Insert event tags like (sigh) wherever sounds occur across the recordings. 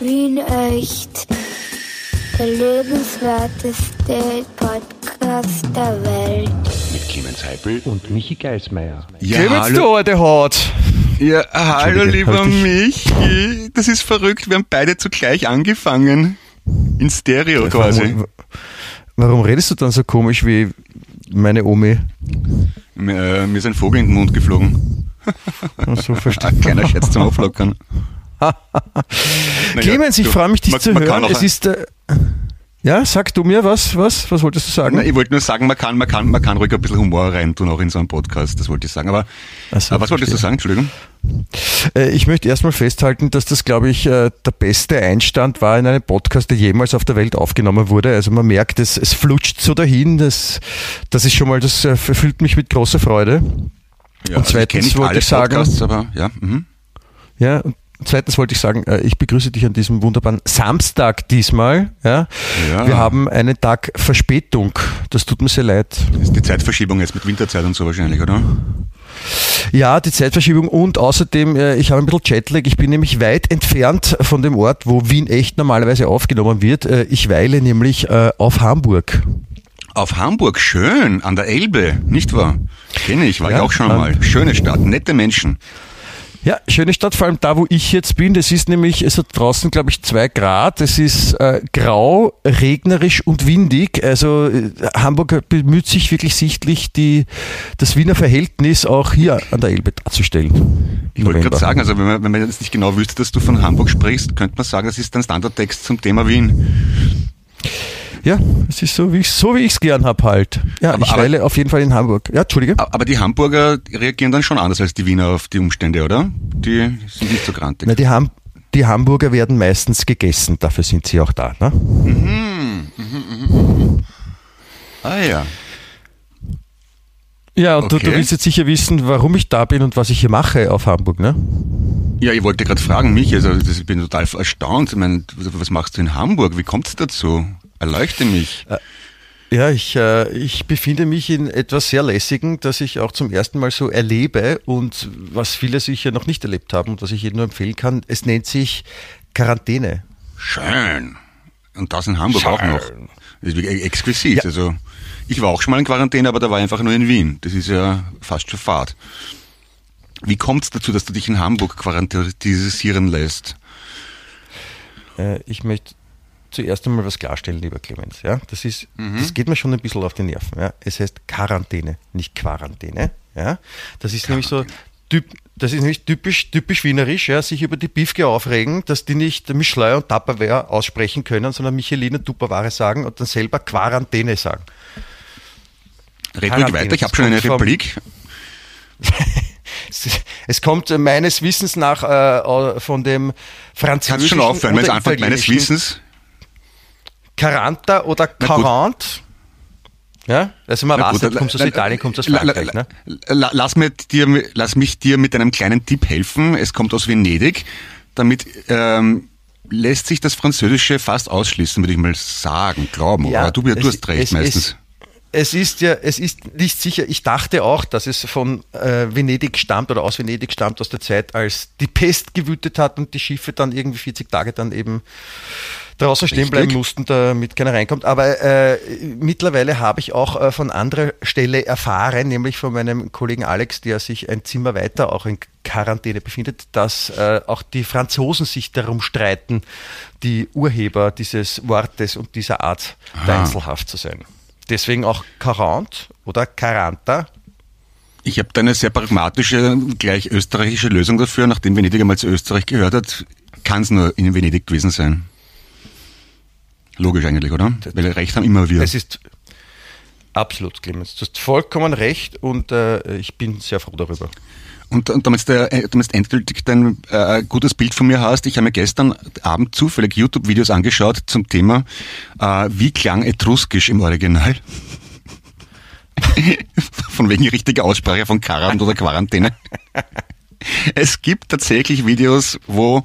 Wien echt. Der lebenswerteste Podcast der Welt. Mit Clemens Heipel und Michi Geismeier. Ja, Clemens, hallo. du alte Haut. Ja, hallo lieber Michi. Das ist verrückt, wir haben beide zugleich angefangen. In Stereo quasi. Warum, warum redest du dann so komisch wie meine Omi? Mir, äh, mir ist ein Vogel in den Mund geflogen. so verstehe. (laughs) Keiner Scherz zum Auflockern. (laughs) Clemens, ich freue mich, dich man, zu man hören. Es ist. Äh, ja, sag du mir was, was, was wolltest du sagen? Na, ich wollte nur sagen, man kann, man kann, man kann ruhig ein bisschen Humor rein tun, auch in so einem Podcast, das wollte ich sagen. Aber, so, aber was wolltest du sagen, Entschuldigung? Äh, ich möchte erstmal festhalten, dass das, glaube ich, äh, der beste Einstand war in einem Podcast, der jemals auf der Welt aufgenommen wurde. Also man merkt, es, es flutscht so dahin, das, das ist schon mal, das erfüllt mich mit großer Freude. Ja, und zweitens also ich wollte ich sagen, Podcasts, aber ja. Mhm. Ja, Zweitens wollte ich sagen, äh, ich begrüße dich an diesem wunderbaren Samstag diesmal. Ja. ja. Wir haben einen Tag Verspätung. Das tut mir sehr leid. Das ist die Zeitverschiebung jetzt mit Winterzeit und so wahrscheinlich, oder? Ja, die Zeitverschiebung und außerdem, äh, ich habe ein bisschen Jetlag. Ich bin nämlich weit entfernt von dem Ort, wo Wien echt normalerweise aufgenommen wird. Äh, ich weile nämlich auf Hamburg. Auf Hamburg, schön, an der Elbe, nicht wahr? Kenne ich, war ja, ich auch schon mal. Schöne Stadt, nette Menschen. Ja, schöne Stadt, vor allem da, wo ich jetzt bin. Das ist nämlich, es hat draußen, glaube ich, zwei Grad. Es ist äh, grau, regnerisch und windig. Also äh, Hamburg bemüht sich wirklich sichtlich, die, das Wiener Verhältnis auch hier an der Elbe darzustellen. Ich wollte gerade sagen, also wenn man, wenn man jetzt nicht genau wüsste, dass du von Hamburg sprichst, könnte man sagen, das ist dein Standardtext zum Thema Wien. Ja, es ist so, wie ich so wie gern habe halt. Ja, aber, ich weile auf jeden Fall in Hamburg. Ja, Entschuldige. Aber die Hamburger reagieren dann schon anders als die Wiener auf die Umstände, oder? Die sind nicht so grantig. Na, die, Ham die Hamburger werden meistens gegessen, dafür sind sie auch da. Ne? Mhm, mhm, mhm, ah ja. Ja, und okay. du, du willst jetzt sicher wissen, warum ich da bin und was ich hier mache auf Hamburg, ne? Ja, ich wollte gerade fragen, mich, also ich bin total erstaunt. Ich meine, was machst du in Hamburg? Wie kommt es dazu? Erleuchte mich. Äh, ja, ich, äh, ich befinde mich in etwas sehr Lässigen, das ich auch zum ersten Mal so erlebe und was viele sicher noch nicht erlebt haben und was ich jedem nur empfehlen kann. Es nennt sich Quarantäne. Schön. Und das in Hamburg Schön. auch noch. Das ist exquisit. Ja. Also, ich war auch schon mal in Quarantäne, aber da war ich einfach nur in Wien. Das ist ja fast schon Fahrt. Wie kommt es dazu, dass du dich in Hamburg quarantänisieren lässt? Äh, ich möchte zuerst einmal was klarstellen, lieber Clemens. Ja, das ist, mhm. das geht mir schon ein bisschen auf die Nerven. Ja. Es heißt Quarantäne, nicht Quarantäne. Ja, das ist nämlich so typ, das ist nämlich typisch, typisch wienerisch, ja, sich über die Bifke aufregen, dass die nicht Michelin und Tupperware aussprechen können, sondern Michelin und Tupperware sagen und dann selber Quarantäne sagen. Red ruhig weiter, ich habe schon eine Replik. (laughs) es kommt meines Wissens nach äh, von dem französischen. Kannst schon aufhören, wenn es einfach meines Wissens. Quaranta oder Quarant. Ja, also man weiß, gut, kommst aus Italien, kommst aus Frankreich. Ne? Lass, mir dir, lass mich dir mit einem kleinen Tipp helfen. Es kommt aus Venedig. Damit ähm, lässt sich das Französische fast ausschließen, würde ich mal sagen, glauben. Ja, Aber du, du hast recht es, meistens. Es, es ist ja, es ist nicht sicher. Ich dachte auch, dass es von äh, Venedig stammt oder aus Venedig stammt, aus der Zeit, als die Pest gewütet hat und die Schiffe dann irgendwie 40 Tage dann eben draußen stehen Richtig. bleiben mussten, damit keiner reinkommt. Aber äh, mittlerweile habe ich auch äh, von anderer Stelle erfahren, nämlich von meinem Kollegen Alex, der sich ein Zimmer weiter auch in Quarantäne befindet, dass äh, auch die Franzosen sich darum streiten, die Urheber dieses Wortes und dieser Art Einzelhaft zu sein. Deswegen auch Quarant oder Quaranta. Ich habe da eine sehr pragmatische, gleich österreichische Lösung dafür. Nachdem Venedig einmal zu Österreich gehört hat, kann es nur in Venedig gewesen sein. Logisch eigentlich, oder? Weil Recht haben immer wir. Es ist absolut, Clemens. Du hast vollkommen recht und äh, ich bin sehr froh darüber. Und, und damit du äh, damit endgültig dein äh, gutes Bild von mir hast, ich habe mir gestern Abend zufällig YouTube-Videos angeschaut zum Thema, äh, wie klang Etruskisch im Original. (laughs) von wegen richtiger Aussprache von Quarant oder Quarantäne. Es gibt tatsächlich Videos, wo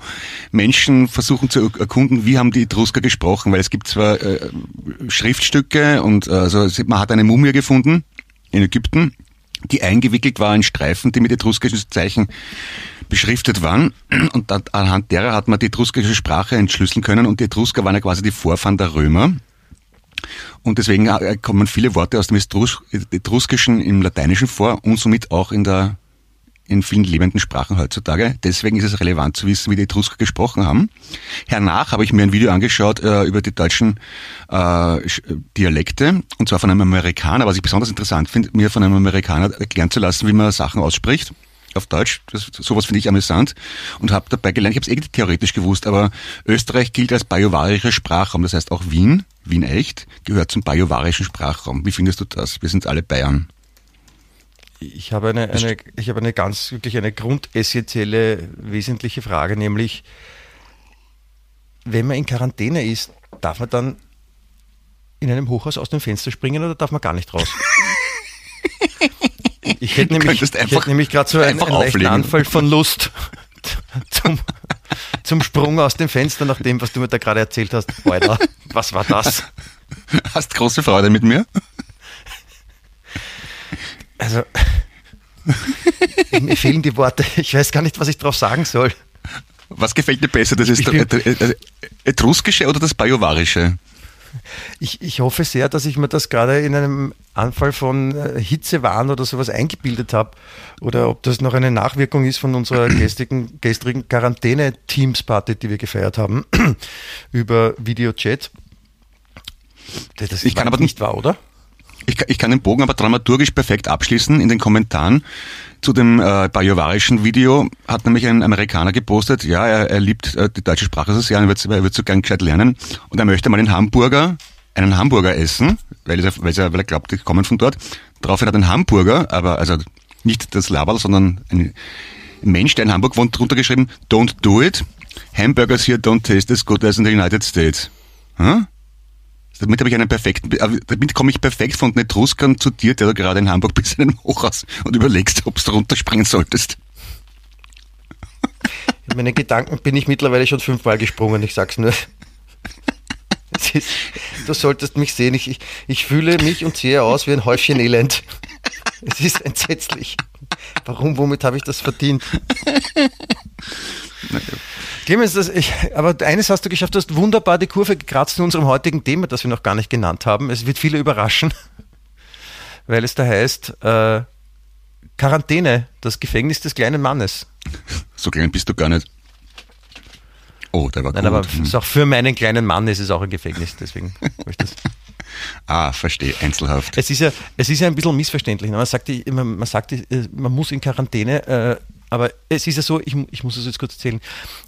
Menschen versuchen zu erkunden, wie haben die Etrusker gesprochen, weil es gibt zwar äh, Schriftstücke und also man hat eine Mumie gefunden in Ägypten die eingewickelt war in Streifen, die mit etruskischen Zeichen beschriftet waren. Und anhand derer hat man die etruskische Sprache entschlüsseln können. Und die Etrusker waren ja quasi die Vorfahren der Römer. Und deswegen äh, kommen viele Worte aus dem Etruskischen im Lateinischen vor und somit auch in der in vielen lebenden Sprachen heutzutage. Deswegen ist es relevant zu wissen, wie die Etrusker gesprochen haben. Hernach habe ich mir ein Video angeschaut äh, über die deutschen äh, Dialekte, und zwar von einem Amerikaner, was ich besonders interessant finde, mir von einem Amerikaner erklären zu lassen, wie man Sachen ausspricht auf Deutsch. Das, sowas finde ich amüsant und habe dabei gelernt, ich habe es eh theoretisch gewusst, aber Österreich gilt als bajuwarischer Sprachraum. Das heißt auch Wien, Wien echt, gehört zum bajuwarischen Sprachraum. Wie findest du das? Wir sind alle Bayern ich habe eine, eine, ich habe eine ganz, wirklich eine grundessentielle, wesentliche Frage, nämlich, wenn man in Quarantäne ist, darf man dann in einem Hochhaus aus dem Fenster springen oder darf man gar nicht raus? (laughs) Ich hätte nämlich, ich hätte nämlich gerade so einen, einen leichten Anfall von Lust zum, zum Sprung aus dem Fenster, nach dem, was du mir da gerade erzählt hast. Alter, was war das? Hast große Freude mit mir? Also, mir fehlen die Worte. Ich weiß gar nicht, was ich darauf sagen soll. Was gefällt dir besser? Das ist das Etruskische oder das Bajuwarische? Ich, ich hoffe sehr, dass ich mir das gerade in einem Anfall von äh, Hitzewahn oder sowas eingebildet habe. Oder ob das noch eine Nachwirkung ist von unserer (clears throat) gestrigen, gestrigen Quarantäne-Teams-Party, die wir gefeiert haben, (clears throat) über Videochat. Das ich kann aber nicht wahr, oder? Ich, ich kann den Bogen aber dramaturgisch perfekt abschließen in den Kommentaren. Zu dem äh, bajuwarischen Video hat nämlich ein Amerikaner gepostet, ja, er, er liebt äh, die deutsche Sprache so sehr, er wird, er wird so gern gescheit lernen und er möchte mal einen Hamburger, einen Hamburger essen, weil er, weil er, weil er glaubt, die kommen von dort. Daraufhin hat ein Hamburger, aber also nicht das Laberl, sondern ein Mensch, der in Hamburg wohnt, drunter geschrieben, don't do it. Hamburgers here don't taste as good as in the United States. Hm? Damit habe ich einen perfekten, äh, damit komme ich perfekt von den Etruskern zu dir, der du gerade in Hamburg (laughs) bist, in einem Hochhaus und überlegst, ob du runterspringen solltest. In meine Gedanken bin ich mittlerweile schon fünfmal gesprungen, ich sag's nur. Ist, du solltest mich sehen, ich, ich, ich fühle mich und sehe aus wie ein Häufchen Elend. Es ist entsetzlich. Warum, womit habe ich das verdient? Clemens, das, ich, aber eines hast du geschafft, du hast wunderbar die Kurve gekratzt in unserem heutigen Thema, das wir noch gar nicht genannt haben. Es wird viele überraschen, (laughs) weil es da heißt, äh, Quarantäne, das Gefängnis des kleinen Mannes. So klein bist du gar nicht. Oh, der war Nein, gut. aber hm. auch für meinen kleinen Mann ist es auch ein Gefängnis, deswegen (laughs) ich das. Ah, verstehe, Einzelhaft. Es ist ja, es ist ja ein bisschen missverständlich. Ne? Man sagt, man, sagt, man muss in Quarantäne äh, aber es ist ja so, ich, ich muss es jetzt kurz erzählen,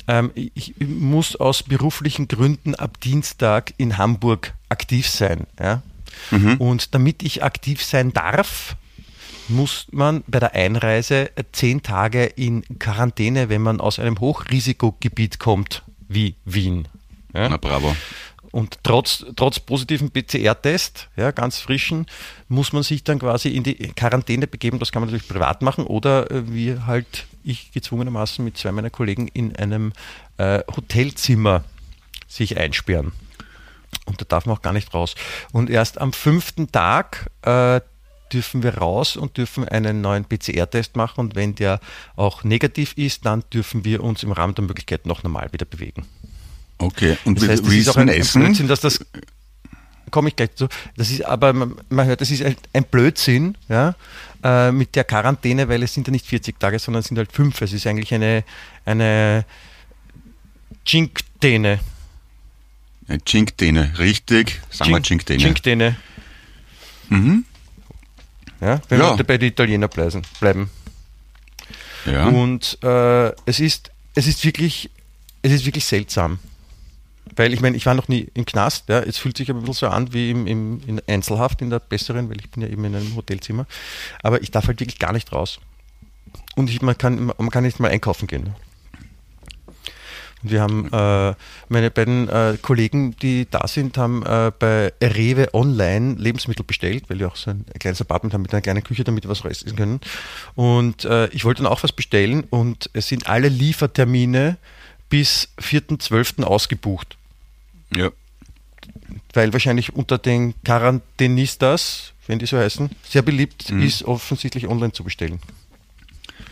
ähm, ich, muss aus beruflichen Gründen ab Dienstag in Hamburg aktiv sein. Ja? Mhm. Und damit ich aktiv sein darf, muss man bei der Einreise zehn Tage in Quarantäne, wenn man aus einem Hochrisikogebiet kommt, wie Wien. Ja? Na bravo. Und trotz, trotz positiven PCR-Test, ja, ganz frischen, muss man sich dann quasi in die Quarantäne begeben. Das kann man natürlich privat machen oder äh, wie halt ich gezwungenermaßen mit zwei meiner Kollegen in einem äh, Hotelzimmer sich einsperren. Und da darf man auch gar nicht raus. Und erst am fünften Tag äh, dürfen wir raus und dürfen einen neuen PCR-Test machen. Und wenn der auch negativ ist, dann dürfen wir uns im Rahmen der Möglichkeit noch normal wieder bewegen. Okay, und das heißt, wie ist auch ein, Essen? Ein Blödsinn, dass das komme ich gleich zu. Das ist aber man, hört, das ist ein Blödsinn, ja, äh, mit der Quarantäne, weil es sind ja nicht 40 Tage, sondern es sind halt fünf. Es ist eigentlich eine eine Cinqutäne. Eine Cinqutäne, richtig. Sagen wir Cinqutäne. Cinqutäne. Mhm. Ja, wenn ja. wir bei den Italienern bleiben. Ja. Und äh, es ist es ist wirklich es ist wirklich seltsam. Weil ich meine, ich war noch nie im Knast, ja, es fühlt sich aber ein bisschen so an wie im, im, in Einzelhaft in der besseren, weil ich bin ja eben in einem Hotelzimmer. Aber ich darf halt wirklich gar nicht raus. Und ich, man, kann, man kann nicht mal einkaufen gehen. Und wir haben äh, meine beiden äh, Kollegen, die da sind, haben äh, bei Rewe online Lebensmittel bestellt, weil wir auch so ein, ein kleines Apartment haben mit einer kleinen Küche, damit wir was essen können. Und äh, ich wollte dann auch was bestellen und es sind alle Liefertermine bis 4.12. ausgebucht. Ja. Weil wahrscheinlich unter den Quarantänistas wenn die so heißen, sehr beliebt ist, offensichtlich online zu bestellen.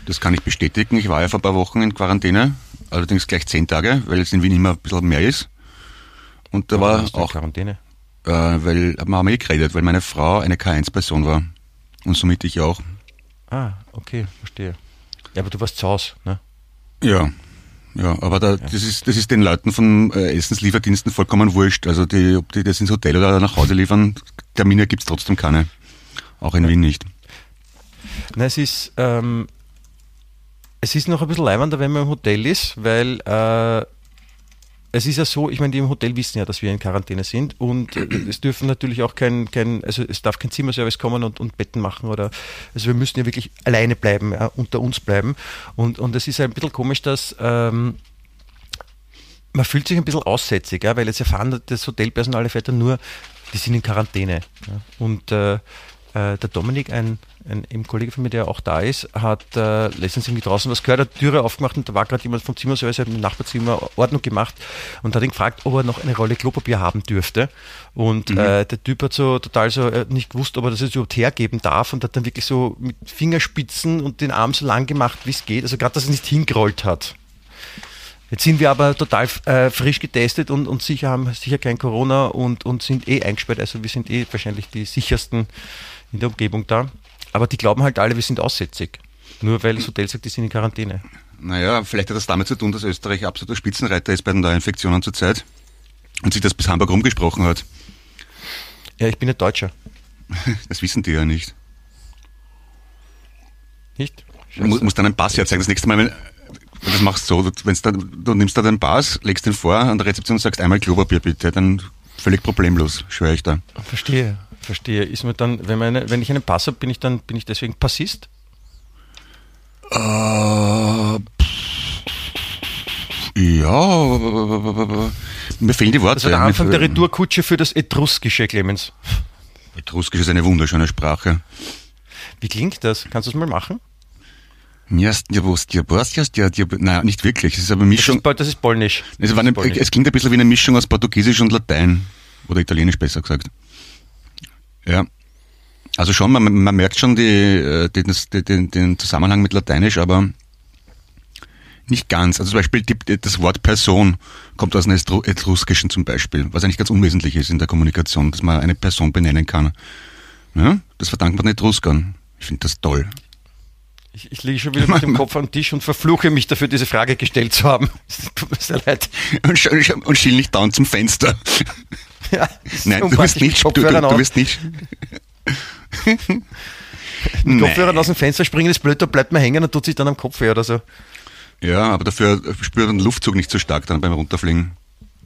Das kann ich bestätigen. Ich war ja vor ein paar Wochen in Quarantäne, allerdings gleich zehn Tage, weil es in Wien immer ein bisschen mehr ist. Und da war du in auch, äh, Quarantäne. weil wir haben eh geredet, weil meine Frau eine K1-Person war. Und somit ich auch. Ah, okay, verstehe. Ja, aber du warst zu Hause, ne? Ja. Ja, aber da, das ist das ist den Leuten von äh, Essenslieferdiensten vollkommen wurscht. Also die, ob die das ins Hotel oder nach Hause liefern, Termine gibt's trotzdem keine. Auch in Wien nicht. Nein, es ist, ähm, es ist noch ein bisschen leibender, wenn man im Hotel ist, weil äh, es ist ja so, ich meine, die im Hotel wissen ja, dass wir in Quarantäne sind und äh, es dürfen natürlich auch kein, kein also es darf kein Zimmerservice kommen und, und Betten machen oder, also wir müssen ja wirklich alleine bleiben, ja, unter uns bleiben und, und es ist ein bisschen komisch, dass ähm, man fühlt sich ein bisschen aussätzig, ja, weil jetzt erfahren das Hotelpersonal erfährt dann nur, die sind in Quarantäne. Ja. Und äh, äh, der Dominik, ein, ein eben Kollege von mir, der auch da ist, hat äh, letztens irgendwie draußen was gehört, hat die Türe aufgemacht und da war gerade jemand vom Zimmerservice, hat im Nachbarzimmer Ordnung gemacht und hat ihn gefragt, ob er noch eine Rolle Klopapier haben dürfte. Und äh, der Typ hat so total so äh, nicht gewusst, ob er das jetzt überhaupt hergeben darf und hat dann wirklich so mit Fingerspitzen und den Arm so lang gemacht, wie es geht. Also gerade, dass er nicht hingerollt hat. Jetzt sind wir aber total äh, frisch getestet und, und sicher haben sicher kein Corona und, und sind eh eingesperrt. Also wir sind eh wahrscheinlich die sichersten in der Umgebung da. Aber die glauben halt alle, wir sind aussätzig. Nur weil das Hotel sagt, die sind in Quarantäne. Naja, vielleicht hat das damit zu tun, dass Österreich absoluter Spitzenreiter ist bei den Neuinfektionen zurzeit und sich das bis Hamburg rumgesprochen hat. Ja, ich bin nicht Deutscher. (laughs) Das wissen die ja nicht. Nicht? Du mu- musst dann einen Pass herzeigen. Das nächste Mal, wenn das machst so, du, wenn's da, du nimmst da den Pass, legst den vor an der Rezeption und sagst einmal Klopapier bitte, dann völlig problemlos, schwöre ich da. Verstehe, verstehe. Ist mir dann, wenn, meine, wenn ich einen Pass habe, bin ich dann bin ich deswegen Passist? Äh, ja, mir fehlen die Worte. Das war der Anfang der Retourkutsche für das Etruskische, Clemens. Etruskisch ist eine wunderschöne Sprache. Wie klingt das? Kannst du es mal machen? Naja, nicht wirklich. Es ist aber eine Das Mischung. ist, Pol- das ist polnisch. Es, Das war ist eine, polnisch. es klingt ein bisschen wie eine Mischung aus Portugiesisch und Latein. Oder Italienisch besser gesagt. Ja. Also schon, man, man merkt schon die, äh, den, das- den, den Zusammenhang mit Lateinisch, aber nicht ganz. Also zum Beispiel die, das Wort Person kommt aus dem Etruskischen zum Beispiel, was eigentlich ganz unwesentlich ist in der Kommunikation, dass man eine Person benennen kann. Ja? Das verdankt man den Etruskern. Ich finde das toll. Ich, ich liege schon wieder mit dem Kopf am Tisch und verfluche mich dafür, diese Frage gestellt zu haben. (laughs) Es tut mir sehr leid. Und, sch- und schiel nicht dauernd zum Fenster. Ja, das Nein, du wirst nicht, du, du, wirst nicht. mit (laughs) Kopfhörern aus dem Fenster springen ist blöd, da bleibt man hängen und tut sich dann am Kopf weh oder so. Ja, aber dafür spürt man den Luftzug nicht so stark dann beim Runterfliegen,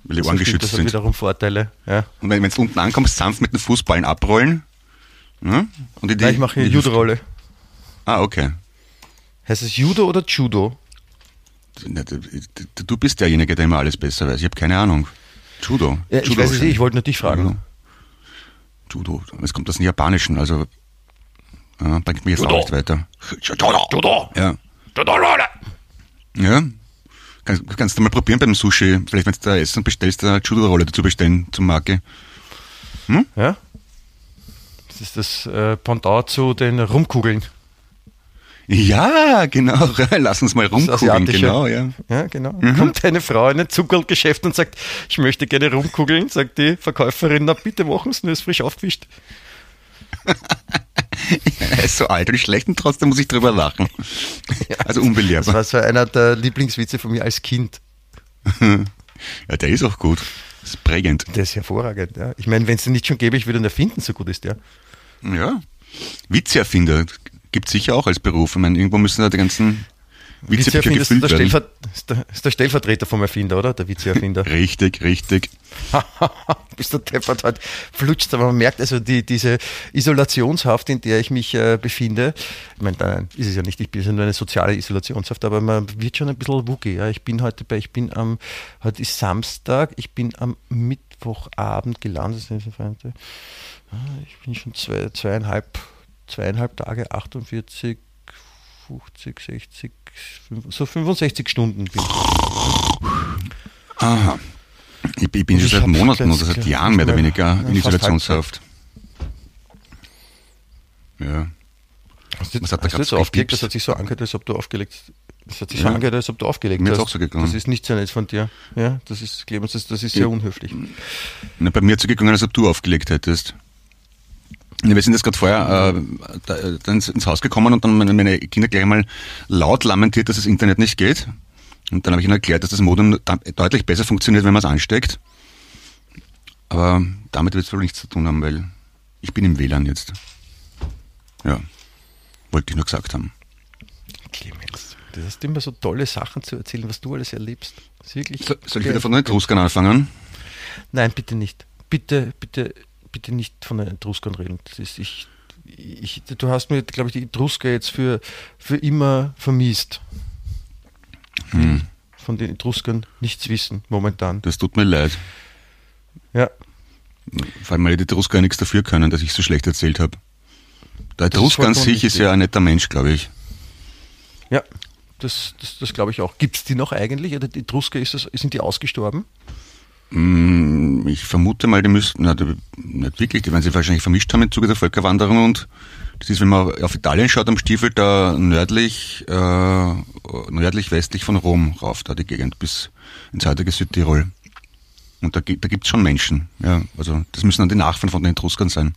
weil die Ohren Das stimmt, geschützt das hat sind. wiederum Vorteile. Ja. Und wenn du unten ankommst, sanft mit den Fußballen abrollen. Ja, und in die, Nein, ich mache die Judo-Rolle. Ah, okay. Heißt es Judo oder Judo? Du bist derjenige, der immer alles besser weiß. Ich habe keine Ahnung. Judo. Ja, ich Judo weiß es nicht, ich wollte nur dich fragen. Judo. Es kommt aus dem Japanischen, also ja, bringt mich jetzt Judo. auch nicht weiter. Judo. Judo! Ja. Judo-Rolle! Ja. Kannst, kannst du mal probieren beim Sushi. Vielleicht, wenn du da Essen bestellst, eine Judo-Rolle dazu bestellen zum Marke. Ja? Das ist das äh, Pendant zu den Rumkugeln. Ja, genau. (laughs) Lass uns mal Das. Asiatische. Genau, ja. Ja, genau. Kommt eine Frau in ein Zuckerlgeschäft und sagt, ich möchte gerne rumkugeln, sagt die Verkäuferin, na bitte machen Sie nur, ist frisch aufgewischt. Er (laughs) ist so alt und schlecht und trotzdem muss ich drüber lachen. Also Das unbelehrbar. war so einer der Lieblingswitze von mir als Kind. (laughs) Ja, der ist auch gut. Das ist prägend. Der ist hervorragend. Ja. Ich meine, wenn es den nicht schon gäbe, ich würde ihn erfinden, so gut ist der. Ja. Witzeerfinder gibt sicher auch als Beruf. Ich meine, irgendwo müssen da die ganzen Witzebücher Witzeerfinder ist der, gefüllt werden. Stellver ist, der, Stellvertreter vom Erfinder, oder? Der Witzeerfinder. (laughs) Richtig, richtig. (laughs) Bist du deppert heute flutscht, aber man merkt also die, diese Isolationshaft, in der ich mich äh, befinde. Ich meine, nein, ist es ja nicht, ich bin ja nur eine soziale Isolationshaft, aber man wird schon ein bisschen wookie. Ja. Ich bin heute bei, ich bin am, heute ist Samstag, ich bin am Mittwochabend gelandet. Das. Ah, Ich bin schon zwei, zweieinhalb, zweieinhalb Tage, 48, 50, 60, fünf- so 65 Stunden bin ich. Aha. Ich, ich bin Und schon ich seit Monaten oder seit Jahren mehr oder weniger in Isolationshaft. Ja. Hast du, hat hast du jetzt aufgelegt? Das hat sich so angehört, als ob du aufgelegt Das hat sich Ja. so angehört, als ob du aufgelegt Mir ist hast. auch so gegangen. Das ist nicht sehr nett von dir. Ja, das ist, Clemens, das, das ist sehr unhöflich. Na, bei mir hat es so gegangen, als ob du aufgelegt hättest. Wir sind jetzt gerade vorher äh, da, ins Haus gekommen und dann meine, meine Kinder gleich mal laut lamentiert, dass das Internet nicht geht. Und dann habe ich ihnen erklärt, dass das Modem deutlich besser funktioniert, wenn man es ansteckt. Aber damit wird es wohl nichts zu tun haben, weil ich bin im WLAN jetzt. Ja, wollte ich nur gesagt haben. Clemens, du hast immer so tolle Sachen zu erzählen, was du alles erlebst. So, soll ich wieder von den Etruskern anfangen? Nein, bitte nicht. Bitte, bitte, bitte nicht von den Etruskern reden. Ist, ich, ich, du hast mir, glaube ich, die Etrusker jetzt für, für immer vermisst. Hm, Von den Etruskern nichts wissen, momentan. das tut mir leid. Ja, Vor allem, weil die Etrusker ja nichts dafür können, dass ich so schlecht erzählt habe. Der Etrusker an sich ist ja ein netter Mensch, glaube ich. ja. Das, das, das glaube ich auch. Gibt es die noch eigentlich? Oder die Etrusker, ist das, sind die ausgestorben? Mm, Ich vermute mal, die müssten, na, die, nicht wirklich, die werden sich wahrscheinlich vermischt haben im Zuge der Völkerwanderung und das ist, wenn man auf Italien schaut, am Stiefel da nördlich, äh, nördlich westlich von Rom rauf, da die Gegend bis ins heutige Südtirol. Und da, da gibt's schon Menschen, ja, also das müssen dann die Nachfahren von den Etruskern sein.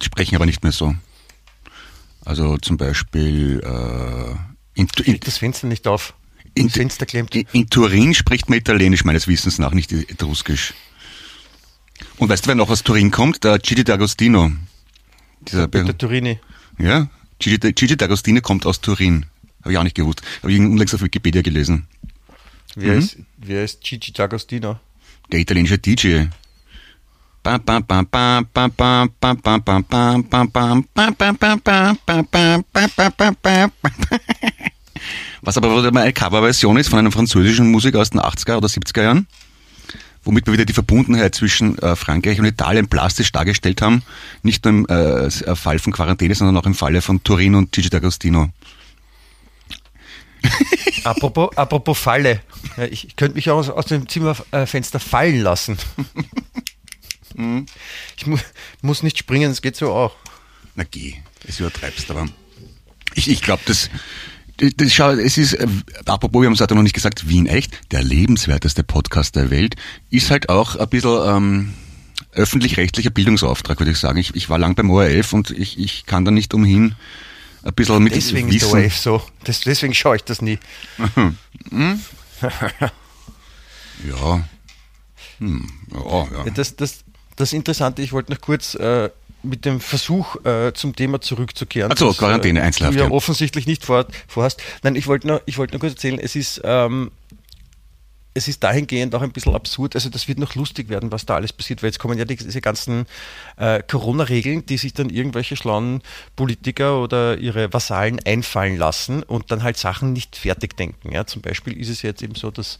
Die sprechen aber nicht mehr so. Also zum Beispiel äh, in, in, das Fenster nicht auf. In, Fenster klemmt. in, in Turin spricht man Italienisch meines Wissens nach, nicht Etruskisch. Und weißt du, wer noch aus Turin kommt? Der Gigi D'Agostino. Dieser Be- Peter Turini. ja, Gigi, Gigi D'Agostino kommt aus Turin. Habe ich auch nicht gewusst. Habe ich unlängst auf Wikipedia gelesen. Wer, Mhm. ist, wer ist Gigi D'Agostino? Der italienische DJ. Was aber wieder mal eine Coverversion ist von einem französischen Musiker aus den 80er oder 70er Jahren, womit wir wieder die Verbundenheit zwischen äh, Frankreich und Italien plastisch dargestellt haben. Nicht nur im äh, Fall von Quarantäne, sondern auch im Falle von Turin und Gigi D'Agostino. (laughs) Apropos, apropos Falle. Ja, ich, ich könnte mich auch aus, aus dem Zimmerfenster fallen lassen. (laughs) Mhm. Ich mu muss nicht springen, es geht so auch. Na geh, es übertreibst, aber ich, ich glaube, das, das, das, schau, es ist, äh, apropos, wir haben es heute noch nicht gesagt, Wien echt, der lebenswerteste Podcast der Welt, ist halt auch ein bisschen ähm, öffentlich-rechtlicher Bildungsauftrag, würde ich sagen. Ich, ich war lang beim ORF und ich, ich kann da nicht umhin, ein bisschen mit Deswegen ist der Wissen. ORF so. Das, deswegen schaue ich das nie. (laughs) (laughs) Ja. Hm, ja, ja. Ja, Das, das, das Interessante, ich wollte noch kurz äh, mit dem Versuch äh, zum Thema zurückzukehren. Ach so, das, Quarantäne, äh, Einzelhaft, Du ja offensichtlich nicht vor, vorhast. Nein, ich wollte nur, ich wollte nur kurz erzählen, es ist, ähm, es ist dahingehend auch ein bisschen absurd. Also das wird noch lustig werden, was da alles passiert, weil jetzt kommen ja die, diese ganzen äh, Corona-Regeln, die sich dann irgendwelche schlauen Politiker oder ihre Vasallen einfallen lassen und dann halt Sachen nicht fertig denken. Ja? Zum Beispiel ist es jetzt eben so, dass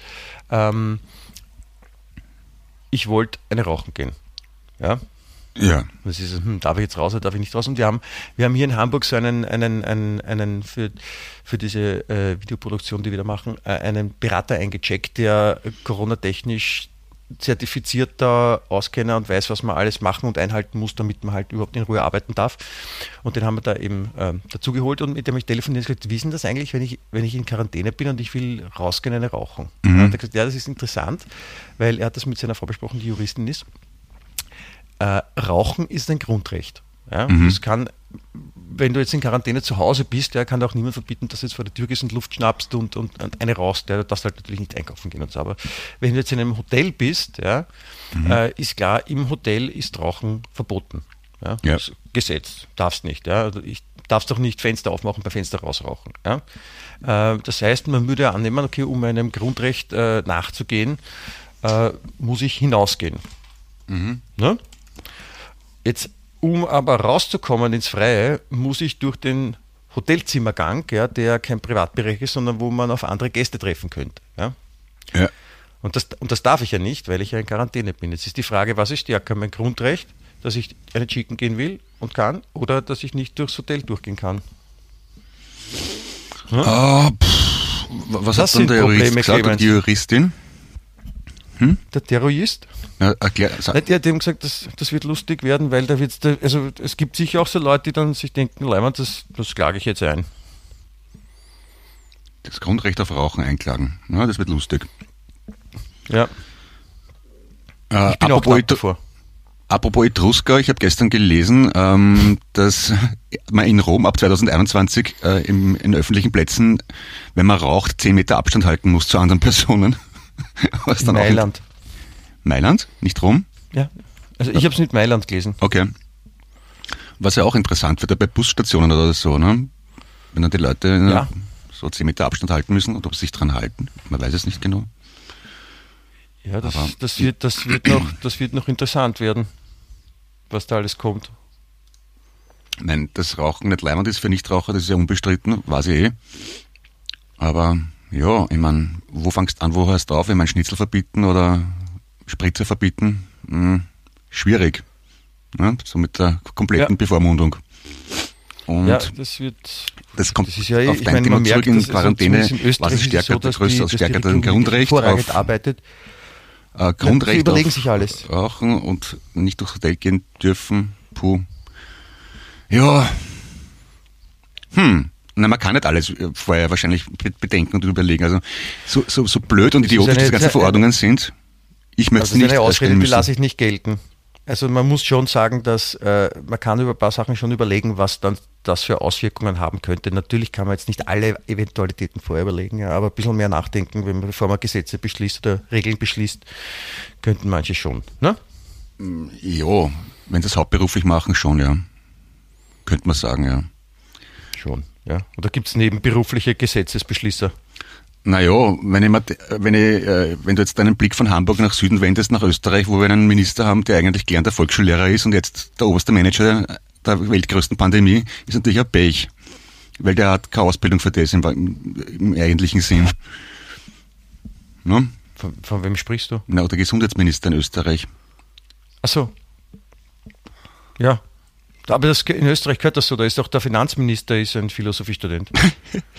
ähm, ich wollte eine rauchen gehen. Ja, ja. und das ist, hm, darf ich jetzt raus oder darf ich nicht raus? Und wir haben, wir haben hier in Hamburg so einen, einen, einen, einen für, für diese äh, Videoproduktion, die wir da machen, äh, einen Berater eingecheckt, der Corona-technisch zertifizierter Auskenner und weiß, was man alles machen und einhalten muss, damit man halt überhaupt in Ruhe arbeiten darf. Und den haben wir da eben ähm, dazugeholt und mit dem habe ich telefoniert und gesagt, wie ist denn das eigentlich, wenn ich, wenn ich in Quarantäne bin und ich will rausgehen, eine rauchen? Mhm. Und er hat gesagt, ja, das ist interessant, weil er hat das mit seiner Frau besprochen, die Juristin ist äh, Rauchen ist ein Grundrecht. Ja? Mhm. Das kann, wenn du jetzt in Quarantäne zu Hause bist, ja, kann auch niemand verbieten, dass du jetzt vor der Tür gehst und Luft schnappst und, und, und eine rauchst. Ja, du darfst halt natürlich nicht einkaufen gehen und so. Aber wenn du jetzt in einem Hotel bist, ja, äh, ist klar, im Hotel ist Rauchen verboten. Ja? Ja. Gesetz, darfst nicht. Ja? Also ich darfst doch nicht Fenster aufmachen, bei Fenster rausrauchen. Ja? Äh, das heißt, man würde annehmen, okay, um einem Grundrecht äh, nachzugehen, äh, muss ich hinausgehen. Ne? Jetzt, um aber rauszukommen ins Freie, muss ich durch den Hotelzimmergang, ja, der kein Privatbereich ist, sondern wo man auf andere Gäste treffen könnte. Ja? ja. Und, das, und das darf ich ja nicht, weil ich ja in Quarantäne bin. Jetzt ist die Frage, was ist stärker? Mein Grundrecht, dass ich eine Chicken gehen will und kann, oder dass ich nicht durchs Hotel durchgehen kann? Ah, pff, was Das hat dann sind der Jurist Probleme, gesagt und Clemens. die Juristin? Hm? Der Terrorist? Ja, erklär, sag. Der hat ihm gesagt, das, das wird lustig werden, weil da wird also es gibt sicher auch so Leute, die dann sich denken, Leimand, das, das klage ich jetzt ein. Das Grundrecht auf Rauchen einklagen. Ja, das wird lustig. Ja. Äh, ich bin auch davor. Apropos Etrusker, ich habe gestern gelesen, ähm, dass man in Rom ab 2021 äh, im, in öffentlichen Plätzen, wenn man raucht, 10 Meter Abstand halten muss zu anderen (laughs) Personen. (laughs) Was dann Mailand. In Mailand? Nicht Rom? Ja. Also ich habe es mit Mailand gelesen. Okay. Was ja auch interessant wird, bei Busstationen oder so, ne? Wenn dann die Leute ja. so 10 Meter Abstand halten müssen und ob sie sich dran halten. Man weiß es nicht genau. Ja, das, das, wird, das, wird (clears throat) noch, das wird noch interessant werden, was da alles kommt. Nein, das Rauchen nicht leimend ist für Nichtraucher, das ist ja unbestritten, weiß ich eh. Aber ja, ich meine, wo fangst du an, wo hörst du auf? Ich meine, Schnitzel verbieten oder Spritze verbieten? Hm, schwierig. Ne? So mit der kompletten ja. Bevormundung. Und ja, das wird. Das kommt das ist ja, auf dein Thema zurück in Quarantäne. Also was ist stärker, so, größer, stärker Grundrecht auf, arbeitet äh, Grundrecht. Überlegen sich alles. Rauchen und nicht durchs Hotel gehen dürfen. Puh. Ja. Hm. Na, man kann nicht alles äh, vorher wahrscheinlich bedenken und überlegen. Also so, so, so blöd und idiotisch diese ganzen Verordnungen sind, ich möchte also nicht. Eine Ausrede, die lasse ich nicht gelten. Also man muss schon sagen, dass äh, man kann über ein paar Sachen schon überlegen, was dann das für Auswirkungen haben könnte. Natürlich kann man jetzt nicht alle Eventualitäten vorher überlegen, ja, aber ein bisschen mehr nachdenken, wenn man, bevor man Gesetze beschließt oder Regeln beschließt, könnten manche schon. Ne? Ja, wenn sie es hauptberuflich machen, schon, ja. Könnte man sagen, ja. Schon, ja. Oder gibt es nebenberufliche Gesetzesbeschließer? Naja, wenn, ich, wenn, ich, äh, wenn du jetzt deinen Blick von Hamburg nach Süden wendest, nach Österreich, wo wir einen Minister haben, der eigentlich gelernter Volksschullehrer ist und jetzt der oberste Manager der weltgrößten Pandemie, ist natürlich ein Pech. Weil der hat keine Ausbildung für das im, im eigentlichen Sinn. Ne? Von, von, wem sprichst du? Na, der Gesundheitsminister in Österreich. Ach so. Ja. Aber das, in Österreich gehört das so, da ist auch der Finanzminister ist ein Philosophiestudent.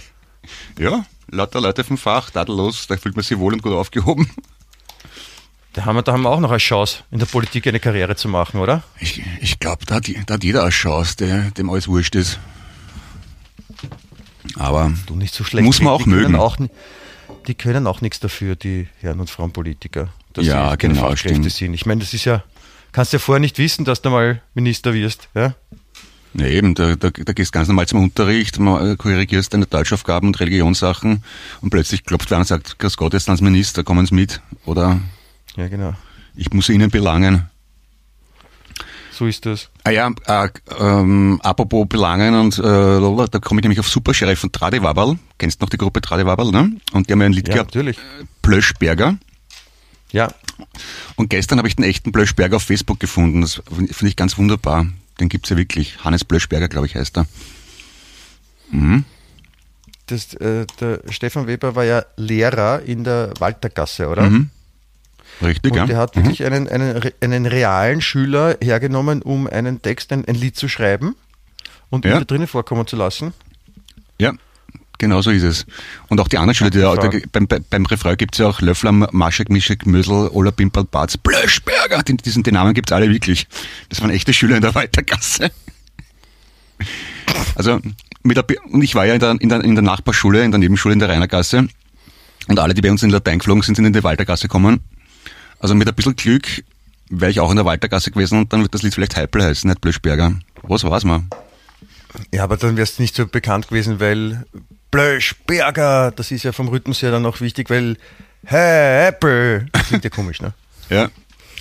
(laughs) ja, lauter Leute vom Fach, tadellos, da fühlt man sich wohl und gut aufgehoben. Da haben, wir, da haben wir auch noch eine Chance, in der Politik eine Karriere zu machen, oder? Ich, ich glaube, da, da, hat jeder eine Chance, der, dem alles wurscht ist. Aber du nicht so schlecht muss man auch mögen. Auch, die können auch nichts dafür, die Herren und Frauen Politiker, dass ja, sie genau, Fachkräfte sind. Ich meine, das ist ja, kannst ja vorher nicht wissen, dass du mal Minister wirst. Ja? Ja, eben, da, da, da gehst ganz normal zum Unterricht, äh, korrigierst deine Deutschaufgaben und Religionssachen und plötzlich klopft wer und sagt, Grüß Gott, jetzt ans Minister, kommen Sie mit. Oder ja, genau. ich muss Ihnen belangen. So ist das. Ah ja, äh, ähm, apropos Belangen und äh, da komme ich nämlich auf Supersheriff und Tradiwabal. Kennst du noch die Gruppe Tradiwabal, ne? Und die haben ja ein Lied ja, gehabt. natürlich. Plöschberger. Ja. Und gestern habe ich den echten Plöschberger auf Facebook gefunden. Das finde ich ganz wunderbar. Den gibt es ja wirklich. Hannes Blöschberger, glaube ich, heißt er. Mhm. Das, äh, der Stefan Weber war ja Lehrer in der Waltergasse, oder? Mhm. Richtig, Und ja. der hat mhm. wirklich einen, einen, einen realen Schüler hergenommen, um einen Text, ein, ein Lied zu schreiben und ja. ihn da drinnen vorkommen zu lassen. Ja, Genau so ist es. Und auch die anderen Schüler, die da, da, beim, beim Refrain gibt es ja auch Löffler, Maschek, Mischek, Mösel, Ola, Pimpel, Barz, Blöschberger. Die, diesen, die Namen gibt es alle wirklich. Das waren echte Schüler in der Weitergasse. (laughs) Also, mit der, und ich war ja in der, in, der, in der Nachbarschule, in der Nebenschule in der Rainergasse. Und alle, die bei uns in Latein geflogen sind, sind in die Waltergasse gekommen. Also mit ein bisschen Glück wäre ich auch in der Waltergasse gewesen und dann wird das Lied vielleicht Heipel heißen, nicht Blöschberger. Was war's mal? Ja, aber dann wärst du nicht so bekannt gewesen, weil Blöschberger, das ist ja vom Rhythmus her dann auch wichtig, weil Hey Apple, das klingt ja komisch, ne? (laughs) Ja.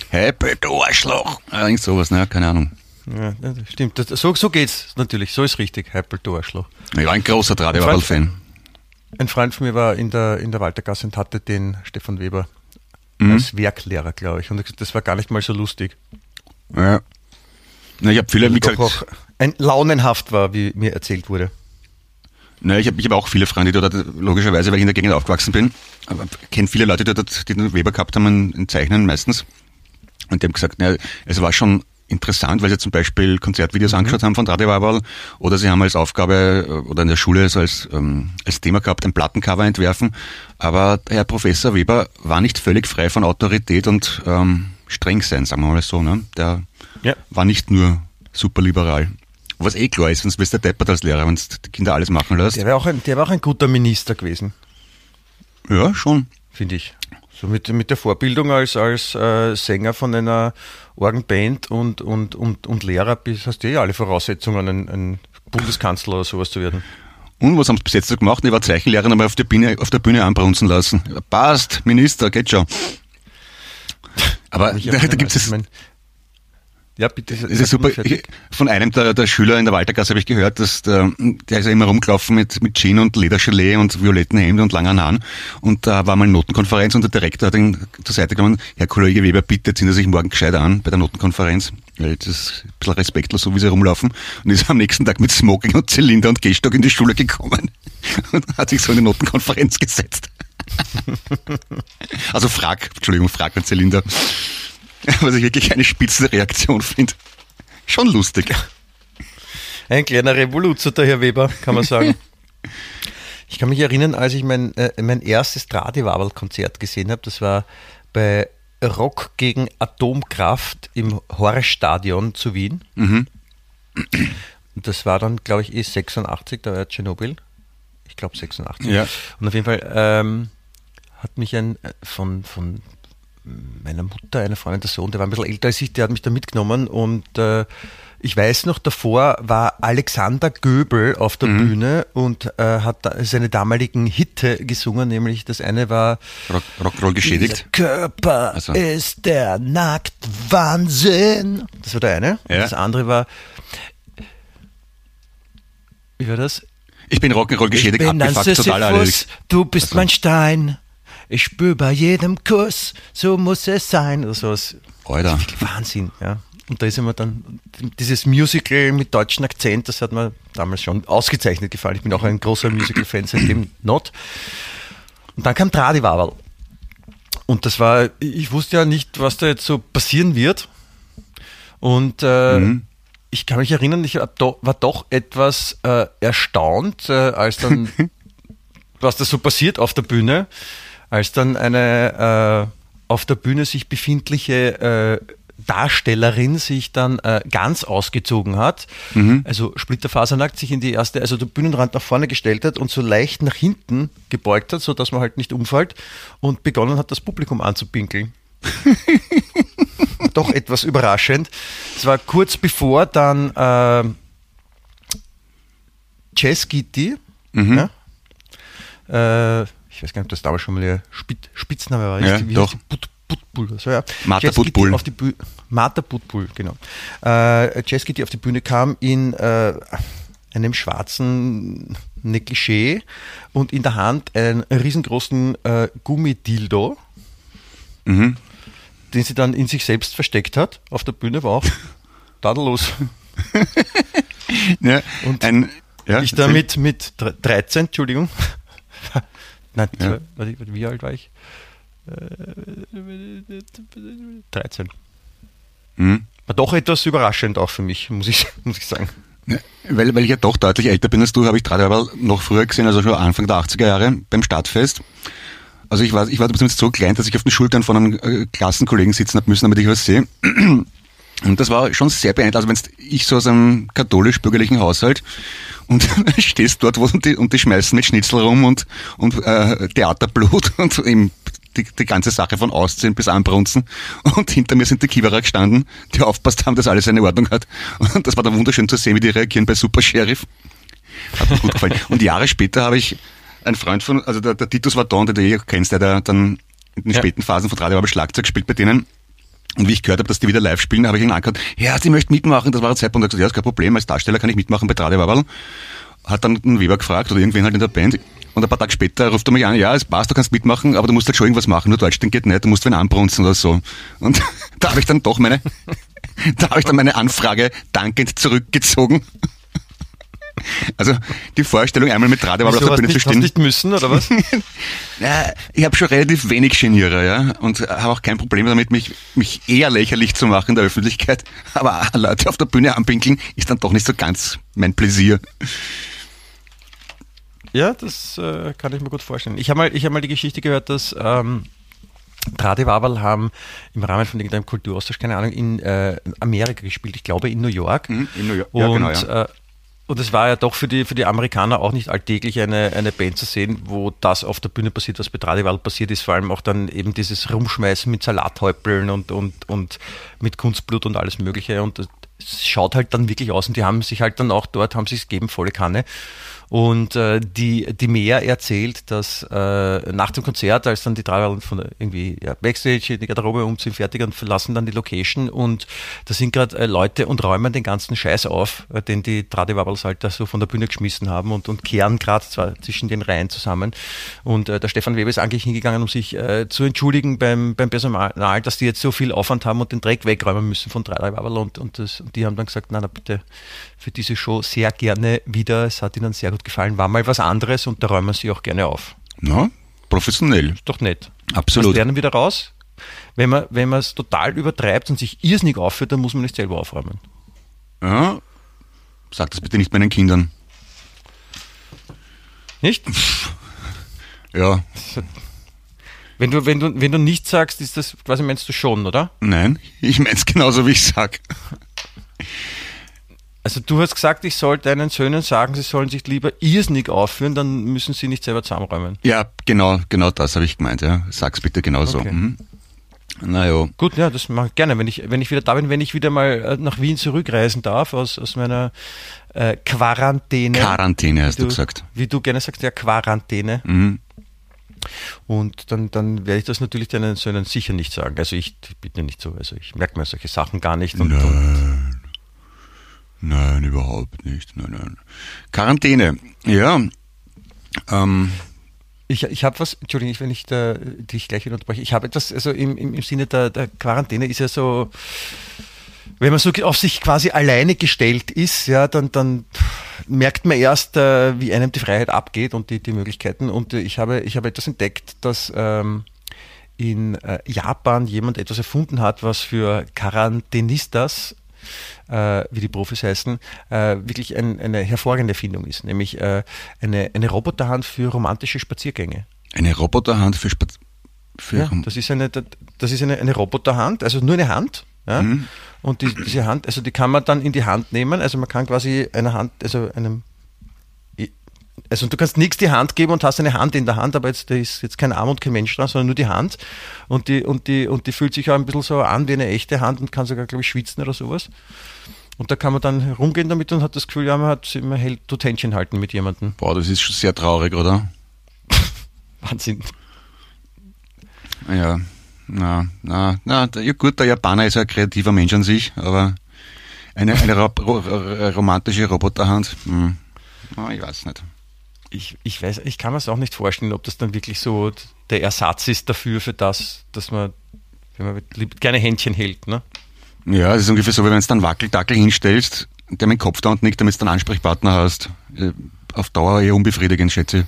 Hey Apple, du Arschloch. Irgend sowas, ne? Keine Ahnung. Ja, stimmt. Das, so, so geht's natürlich. So ist richtig. Apple, du Arschloch. Ich war ein großer Tradival-Fan. Ein Freund von mir war in der, in der Waltergasse und hatte den Stefan Weber mhm. als Werklehrer, glaube ich. Und das war gar nicht mal so lustig. Ja. Na, ich habe viele, wie gesagt. Auch ein launenhaft war, wie mir erzählt wurde. Naja, ich habe ich hab auch viele Freunde, die dort, logischerweise, weil ich in der Gegend aufgewachsen bin, aber kenne viele Leute, die dort die den Weber gehabt haben in, Zeichnen meistens. Und die haben gesagt, naja, es war schon interessant, weil sie zum Beispiel Konzertvideos mhm. angeschaut haben von Radio Waberl oder sie haben als Aufgabe äh, oder in der Schule so als, ähm, als Thema gehabt, ein Plattencover entwerfen. Aber Herr Professor Weber war nicht völlig frei von Autorität und ähm, streng sein, sagen wir mal so. Ne? Der ja. war nicht nur superliberal. Was eh klar ist, sonst bist du deppert als Lehrer, wenn du die Kinder alles machen lässt. Der war auch ein, der war auch ein guter Minister gewesen. Ja, schon. Finde ich. So mit, mit der Vorbildung als, als äh, Sänger von einer Orgenband und, und, und, und Lehrer bist, hast du eh alle Voraussetzungen, ein, ein Bundeskanzler oder sowas zu werden. Und was haben sie bis jetzt so gemacht? Ich war Zeichenlehrer, aber auf der Bühne, auf der Bühne anbrunzen lassen. Passt, Minister, geht schon. Aber (laughs) da, da gibt es. Ja, bitte. Es ist super. Ich, von einem der, der, Schüler in der Waltergasse habe ich gehört, dass der, der ist ja immer rumgelaufen mit, mit Jeans und Ledergelee und violetten Hemd und langen Haaren. Und da war mal eine Notenkonferenz und der Direktor hat ihn zur Seite genommen. Herr Kollege Weber, bitte ziehen Sie sich morgen gescheit an bei der Notenkonferenz. Weil das ist ein bisschen respektlos, so wie sie rumlaufen. Und ist am nächsten Tag mit Smoking und Zylinder und Gehstock in die Schule gekommen (laughs) und hat sich so in eine Notenkonferenz gesetzt. (laughs) also Frag, Entschuldigung, Frag und Zylinder. (laughs) Was ich wirklich eine Spitzenreaktion finde. Schon lustig. Ein kleiner Revoluzer, der Herr Weber, kann man sagen. (laughs) ich kann mich erinnern, als ich mein, äh, mein erstes Tradiwabel-Konzert gesehen habe, das war bei Rock gegen Atomkraft im Horststadion zu Wien. Mhm. Das war dann, glaube ich, eh 86, da war Tschernobyl. Ich glaube 86. Ja. Und auf jeden Fall ähm, hat mich ein äh, von, von meiner Mutter, einer Freundin, der Sohn, der war ein bisschen älter als ich, der hat mich da mitgenommen und äh, ich weiß noch, davor war Alexander Göbel auf der mhm. Bühne und äh, hat seine damaligen Hitte gesungen, nämlich das eine war Rock, Rockroll geschädigt. Körper also. ist der Nacktwahnsinn. Das war der eine. Ja. Das andere war wie war das? Ich bin Rock'n'Roll geschädigt, ich bin abgefuckt, total erledigt. Du bist also. mein Stein ich spüre bei jedem Kuss, so muss es sein. Oder sowas. Alter. Wahnsinn, ja. Und da ist immer dann dieses Musical mit deutschem Akzent, das hat mir damals schon ausgezeichnet gefallen. Ich bin auch ein großer Musical-Fan, seitdem not. Und dann kam Tradiwaval. Und das war, ich wusste ja nicht, was da jetzt so passieren wird. Und äh, mhm. ich kann mich erinnern, ich war doch etwas äh, erstaunt, äh, als dann, (laughs) was da so passiert auf der Bühne als dann eine äh, auf der Bühne sich befindliche äh, Darstellerin sich dann äh, ganz ausgezogen hat, mhm. also splitterfasernackt sich in die erste, also der Bühnenrand nach vorne gestellt hat und so leicht nach hinten gebeugt hat, sodass man halt nicht umfällt und begonnen hat, das Publikum anzupinkeln. (laughs) Doch etwas überraschend. Es war kurz bevor dann äh, Chess Kitty, mhm. ja, äh, ich weiß gar nicht, ob das damals schon mal der Spitzname war. Ja, wie doch. But, Butbull, so, ja. Martha Butbull. Auf die Martha Butbull, genau. Äh, Jazz die auf die Bühne kam in äh, einem schwarzen Negligé und in der Hand einen riesengroßen äh, Gummidildo, mhm. den sie dann in sich selbst versteckt hat. Auf der Bühne war auch (laughs) tadellos. ja, und ein, ja, ich damit mit 13, Entschuldigung, Nein, ja. zwei, wie alt war ich? 13. Mhm. War doch etwas überraschend auch für mich, muss ich, (laughs) muss ich sagen. Ja, weil, weil ich ja doch deutlich älter bin als du, habe ich Tradewabel noch früher gesehen, also schon Anfang der 80er Jahre beim Stadtfest. Also ich war, ich war zumindest so klein, dass ich auf den Schultern von einem äh, Klassenkollegen sitzen habe müssen, damit ich was sehe. (clears throat) Und das war schon sehr beeindruckend. Also wenn ich so aus einem katholisch-bürgerlichen Haushalt und (laughs) stehst dort wo, und, die, und die schmeißen mit Schnitzel rum und, und äh, Theaterblut (laughs) und eben die, die ganze Sache von Ausziehen bis Anbrunzen. Und hinter mir sind die Kiewerer gestanden, die aufpasst haben, dass alles seine Ordnung hat. Und das war dann wunderschön zu sehen, wie die reagieren bei Super Sheriff. Hat mir gut gefallen. Und Jahre später habe ich einen Freund von, also der, der Titus Vardon, den du eh kennst, der, dann in den ja. späten Phasen von Radio Schlagzeug gespielt bei denen. Und wie ich gehört habe, dass die wieder live spielen, habe ich ihn angehört, ja, sie möchten mitmachen, das war ein Zeitpunkt, da gesagt, ja, ist kein Problem, als Darsteller kann ich mitmachen bei Tradiwabal. Hat dann den Weber gefragt oder irgendwen halt in der Band. Und ein paar Tage später ruft er mich an, ja, es passt, du kannst mitmachen, aber du musst halt schon irgendwas machen, nur Deutsch, den geht nicht, du musst wen anbrunzen oder so. Und (laughs) da habe ich dann doch meine, (laughs) da habe ich dann meine Anfrage dankend zurückgezogen. Also die Vorstellung, einmal mit Radewabel auf der Bühne nicht, zu stehen. nicht müssen, oder was? (laughs) ja, ich habe schon relativ wenig Genierer, ja, und habe auch kein Problem damit, mich, mich eher lächerlich zu machen in der Öffentlichkeit. (laughs) Aber (laughs) Leute auf der Bühne anpinkeln ist dann doch nicht so ganz mein Pläsier. Ja, das äh, kann ich mir gut vorstellen. Ich habe mal, ich hab mal die Geschichte gehört, dass ähm, Tradiwaberl haben im Rahmen von irgendeinem Kulturaustausch, keine Ahnung, in äh, Amerika gespielt. Ich glaube in New York. Mhm, in New York, und, ja, genau, ja. Äh, und es war ja doch für die, für die Amerikaner auch nicht alltäglich, eine, eine Band zu sehen, wo das auf der Bühne passiert, was bei Tradival passiert ist. Vor allem auch dann eben dieses Rumschmeißen mit Salathäupeln und, und, und mit Kunstblut und alles Mögliche. Und es schaut halt dann wirklich aus. Und die haben sich halt dann auch dort, haben sich es gegeben, volle Kanne. Und äh, die, die Mehr erzählt, dass äh, nach dem Konzert, als dann die drei von irgendwie ja, Backstage in die Garderobe umziehen, fertig und verlassen dann die Location und da sind gerade äh, Leute und räumen den ganzen Scheiß auf, äh, den die Tradiwabels halt da so von der Bühne geschmissen haben und, und kehren gerade zwischen den Reihen zusammen. Und äh, der Stefan Weber ist eigentlich hingegangen, um sich äh, zu entschuldigen beim, beim Personal, dass die jetzt so viel Aufwand haben und den Dreck wegräumen müssen von Tradiwabel und, und, und die haben dann gesagt, na, na bitte für diese Show sehr gerne wieder. Es hat ihnen sehr gut gefallen. War mal was anderes und da räumen sie auch gerne auf. Ja, professionell. Ist doch nett. Absolut. Das lernen wieder raus. Wenn man, wenn man es total übertreibt und sich irrsinnig aufführt, dann muss man nicht selber aufräumen. Ja, sag das bitte nicht meinen Kindern. Nicht? Ja. Wenn du, wenn du, wenn du nichts sagst, ist das quasi meinst du schon, oder? Nein, (laughs) ich mein's genauso, wie ich sag. Also du hast gesagt, ich soll deinen Söhnen sagen, sie sollen sich lieber irrsinnig aufführen, dann müssen sie nicht selber zusammenräumen. Ja, genau, genau das habe ich gemeint, ja. Sag's bitte genauso. Okay. Mhm. Naja. Gut, ja, das mache ich gerne. Wenn ich, wenn ich wieder da bin, wenn ich wieder mal äh, nach Wien zurückreisen darf, aus, aus meiner äh, Quarantäne. Quarantäne hast wie du gesagt. Wie du gerne sagst, ja, Quarantäne. Mhm. Und dann, dann werde ich das natürlich deinen Söhnen sicher nicht sagen. Also ich bitte nicht so. Also ich merke mir solche Sachen gar nicht. Und, und Nein. Überhaupt nicht. Nein, nein. Quarantäne. Ja. Ähm, Ich, ich habe was, Entschuldigung, wenn ich da, dich gleich wieder unterbreche. Ich habe etwas, also im, im, im Sinne der, der Quarantäne ist ja so, wenn man so auf sich quasi alleine gestellt ist, ja, dann, dann merkt man erst, äh, wie einem die Freiheit abgeht und die, die Möglichkeiten. Und äh, ich habe, ich habe etwas entdeckt, dass ähm, in äh, Japan jemand etwas erfunden hat, was für Quarantänistas äh, wie die Profis heißen, äh, wirklich ein, eine hervorragende Erfindung ist, nämlich äh, eine, eine Roboterhand für romantische Spaziergänge. eine Roboterhand für Spaz für Ja, das ist eine, das ist eine, eine Roboterhand, also nur eine Hand. Ja? Und die, diese Hand, also die kann man dann in die Hand nehmen. Also man kann quasi eine Hand, also einem, also du kannst nichts die Hand geben und hast eine Hand in der Hand, aber jetzt da ist jetzt kein Arm und kein Mensch dran, sondern nur die Hand. Und die, und die, und die fühlt sich auch ein bisschen so an wie eine echte Hand und kann sogar, glaube ich, schwitzen oder sowas. Und da kann man dann rumgehen damit und hat das Gefühl, ja, man hat man hält, tut Händchen halten mit jemandem. Boah, das ist schon sehr traurig, oder? (laughs) Wahnsinn. Ja. Na, na, na, ja gut, der Japaner ist ein kreativer Mensch an sich, aber eine, eine ro ro romantische Roboterhand, hm, na, ich weiß nicht. Ich, ich weiß, ich kann mir es auch nicht vorstellen, ob das dann wirklich so der Ersatz ist dafür, für das, dass man, wenn man gerne Händchen hält, ne? Ja, es ist ungefähr so, wie wenn du dann Wackeldackel hinstellst, der mit dem Kopf da und nickt, damit du einen Ansprechpartner hast. Äh, Auf Dauer eher unbefriedigend, schätze ich.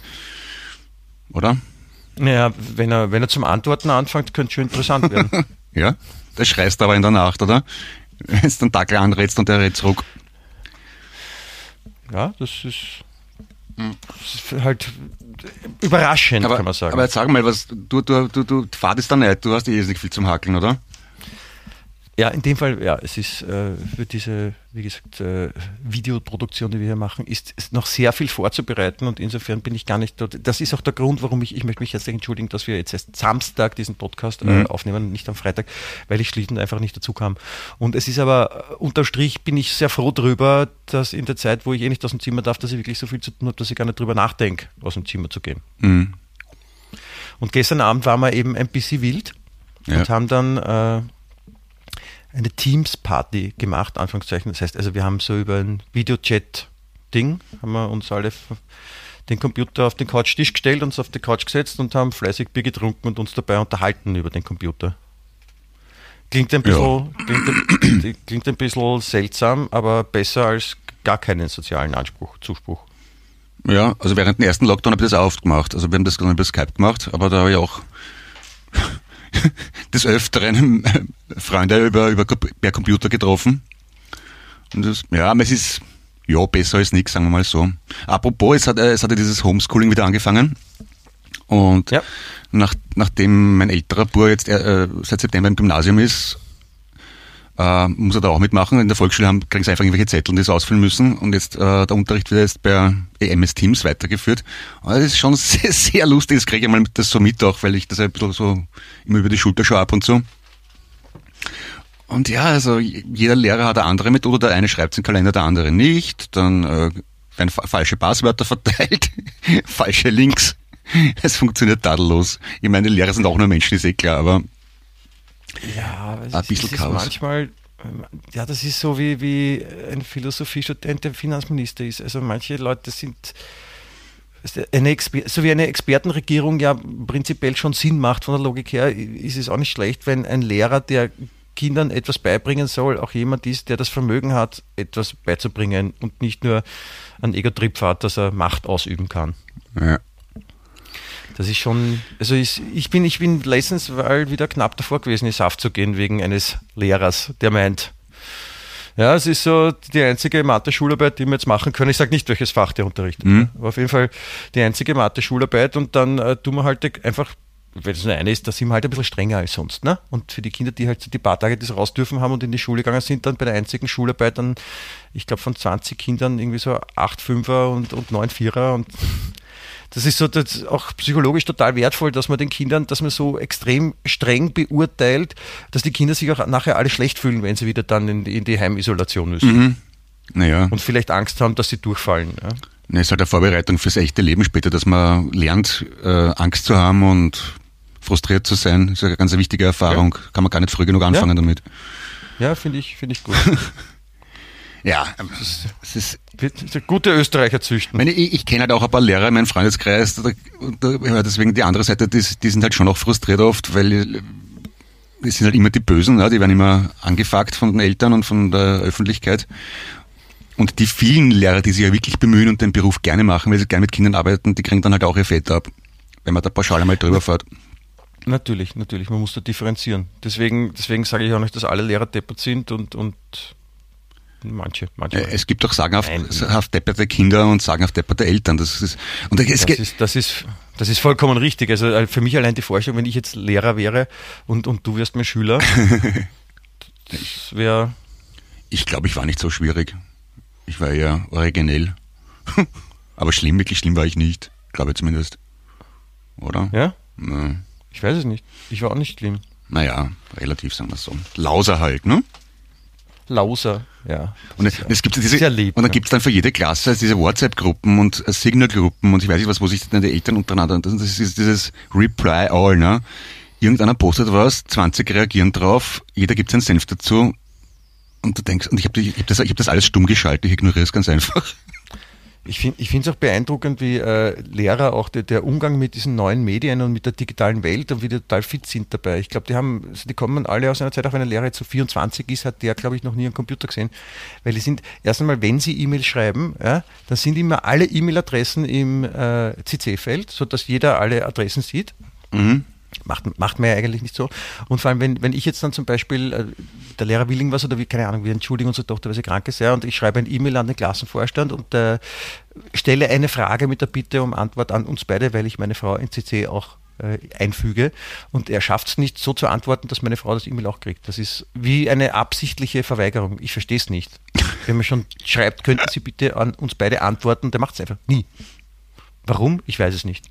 Oder? Naja, wenn er, wenn er zum Antworten anfängt, könnte es schon interessant werden. (laughs) Ja? Das schreist aber in der Nacht, oder? Wenn du den Dackel anrätst und der rät zurück. ja, das ist halt überraschend, Aber, kann man sagen. aber jetzt sag mal, was, du, du, du, du fahrtest da nicht, du hast eh nicht viel zum Hackeln, oder? Ja, in dem Fall, ja, es ist äh, für diese, wie gesagt, äh, Videoproduktion, die wir hier machen, ist, ist noch sehr viel vorzubereiten und insofern bin ich gar nicht dort. Das ist auch der Grund, warum ich, ich möchte mich herzlich entschuldigen, dass wir jetzt erst Samstag diesen Podcast äh, Mhm. aufnehmen, nicht am Freitag, weil ich schlicht und einfach nicht dazu kam. Und es ist aber, äh, unterm Strich bin ich sehr froh drüber, dass in der Zeit, wo ich eh nicht aus dem Zimmer darf, dass ich wirklich so viel zu tun habe, dass ich gar nicht drüber nachdenke, aus dem Zimmer zu gehen. Mhm. Und gestern Abend waren wir eben ein bisschen wild Ja. und haben dann äh, eine Teams-Party gemacht, Anführungszeichen. Das heißt, also wir haben so über ein Videochat-Ding, haben wir uns alle den Computer auf den Couchtisch gestellt, uns auf die Couch gesetzt und haben fleißig Bier getrunken und uns dabei unterhalten über den Computer. Klingt ein bisschen, klingt, ein- (clears throat) klingt ein bisschen seltsam, aber besser als gar keinen sozialen Anspruch, Zuspruch. Ja, also während dem ersten Lockdown habe ich das auch oft gemacht. Also wir haben das dann über Skype gemacht, aber da habe ich auch (laughs) des Öfteren Freunde über, über per Computer getroffen. Und das, ja, es ist ja besser als nichts, sagen wir mal so. Apropos, es hat, es hat ja dieses Homeschooling wieder angefangen. Und ja. nach, nachdem mein älterer Bub jetzt äh, seit September im Gymnasium ist, äh, muss er da auch mitmachen. In der Volksschule haben, kriegen sie einfach irgendwelche Zettel, die sie ausfüllen müssen. Und jetzt äh, der Unterricht wird jetzt bei EMS Teams weitergeführt. Und das ist schon (laughs) sehr, sehr lustig. Das kriege ich mal das so mit auch, weil ich das ein bisschen so immer über die Schulter schaue ab und zu. Und ja, also jeder Lehrer hat eine andere Methode. Der eine schreibt im Kalender, der andere nicht. Dann äh, werden falsche Passwörter (laughs) verteilt, falsche Links. Es funktioniert tadellos. Ich meine, Lehrer sind auch nur Menschen, ist eh klar, aber ja, es ein bisschen ist, Chaos. manchmal, ähm, ja, das ist so wie, wie ein Philosophiestudent, der Finanzminister ist. Also manche Leute sind eine so wie eine Expertenregierung ja prinzipiell schon Sinn macht von der Logik her, ist es auch nicht schlecht, wenn ein Lehrer, der Kindern etwas beibringen soll, auch jemand ist, der das Vermögen hat, etwas beizubringen und nicht nur ein Ego-Trip hat, dass er Macht ausüben kann. Ja. Das ist schon, also ich, ich, bin, ich bin letztens weil wieder knapp davor gewesen, in Saft zu gehen wegen eines Lehrers, der meint, ja, es ist so die einzige Mathe-Schularbeit, die wir jetzt machen können. Ich sage nicht, welches Fach der unterrichtet, mhm. aber auf jeden Fall die einzige Mathe-Schularbeit und dann äh, tun wir halt einfach wenn es nur eine ist, da sind wir halt ein bisschen strenger als sonst. Ne? Und für die Kinder, die halt die paar Tage das raus dürfen haben und in die Schule gegangen sind, dann bei der einzigen Schularbeit dann, ich glaube, von 20 Kindern irgendwie so 8 Fünfer und, und 9 Vierer und das ist so das auch psychologisch total wertvoll, dass man den Kindern, dass man so extrem streng beurteilt, dass die Kinder sich auch nachher alle schlecht fühlen, wenn sie wieder dann in die, in die Heimisolation müssen. Mhm. Naja. Und vielleicht Angst haben, dass sie durchfallen. Ja. Ne, ist halt eine Vorbereitung fürs echte Leben später, dass man lernt, äh, Angst zu haben und frustriert zu sein. Das ist eine ganz wichtige Erfahrung. Ja. Kann man gar nicht früh genug anfangen ja. damit. Ja, finde ich, finde ich gut. (laughs) Ja, es ist gute Österreicher züchten. Ich, ich, ich kenne halt auch ein paar Lehrer in meinem Freundeskreis, da, da, deswegen die andere Seite, die, die, sind halt schon auch frustriert oft, weil die sind halt immer die Bösen, ne? die werden immer angefuckt von den Eltern und von der Öffentlichkeit. Und die vielen Lehrer, die sich ja wirklich bemühen und den Beruf gerne machen, weil sie gerne mit Kindern arbeiten, die kriegen dann halt auch ihr Fett ab, wenn man da pauschal einmal drüber fährt. Natürlich, natürlich, man muss da differenzieren. Deswegen, deswegen sage ich auch nicht, dass alle Lehrer deppert sind und, und Manche, manche. Es gibt auch sagenhaft depperte Kinder und sagenhaft depperte Eltern. Das ist, und das, ist, das, ist, das ist vollkommen richtig. Also äh, für mich allein die Vorstellung, wenn ich jetzt Lehrer wäre und, und du wärst mein Schüler, (laughs) das wäre. Ich glaube, ich war nicht so schwierig. Ich war eher originell. (laughs) Aber schlimm, wirklich schlimm war ich nicht. Glaube zumindest. Oder? Ja? ja? Ich weiß es nicht. Ich war auch nicht schlimm. Naja, relativ sagen wir es so. Lauser halt, ne? Lauser, ja. Und es, es gibt diese, lieb, und dann gibt es dann für jede Klasse diese WhatsApp-Gruppen und äh, Signal-Gruppen und ich weiß nicht was, wo sich dann die Eltern untereinander, das ist dieses Reply All, ne? Irgendeiner postet was, 20 reagieren drauf, jeder gibt seinen Senf dazu und du denkst, und ich habe hab das, ich hab das alles stumm geschaltet, ich ignoriere es ganz einfach. Ich finde es auch beeindruckend, wie äh, Lehrer auch der, der, Umgang mit diesen neuen Medien und mit der digitalen Welt und wie die total fit sind dabei. Ich glaube, die haben, also die kommen alle aus einer Zeit, auch wenn ein Lehrer jetzt so 24 ist, hat der, glaube ich, noch nie einen Computer gesehen. Weil die sind, erst einmal, wenn sie E-Mail schreiben, ja, dann sind immer alle E-Mail-Adressen im äh, CC-Feld, sodass jeder alle Adressen sieht. Mhm. Macht, macht man ja eigentlich nicht so. Und vor allem, wenn, wenn ich jetzt dann zum Beispiel, äh, der Lehrer will irgendwas oder wie, keine Ahnung, wir entschuldigen unsere Tochter, weil sie krank ist, ja, und ich schreibe ein E-Mail an den Klassenvorstand und äh, stelle eine Frage mit der Bitte um Antwort an uns beide, weil ich meine Frau in CC auch äh, einfüge. Und er schafft es nicht, so zu antworten, dass meine Frau das E-Mail auch kriegt. Das ist wie eine absichtliche Verweigerung. Ich verstehe es nicht. Wenn man schon schreibt, könnten Sie bitte an uns beide antworten, der macht es einfach nie. Warum? Ich weiß es nicht.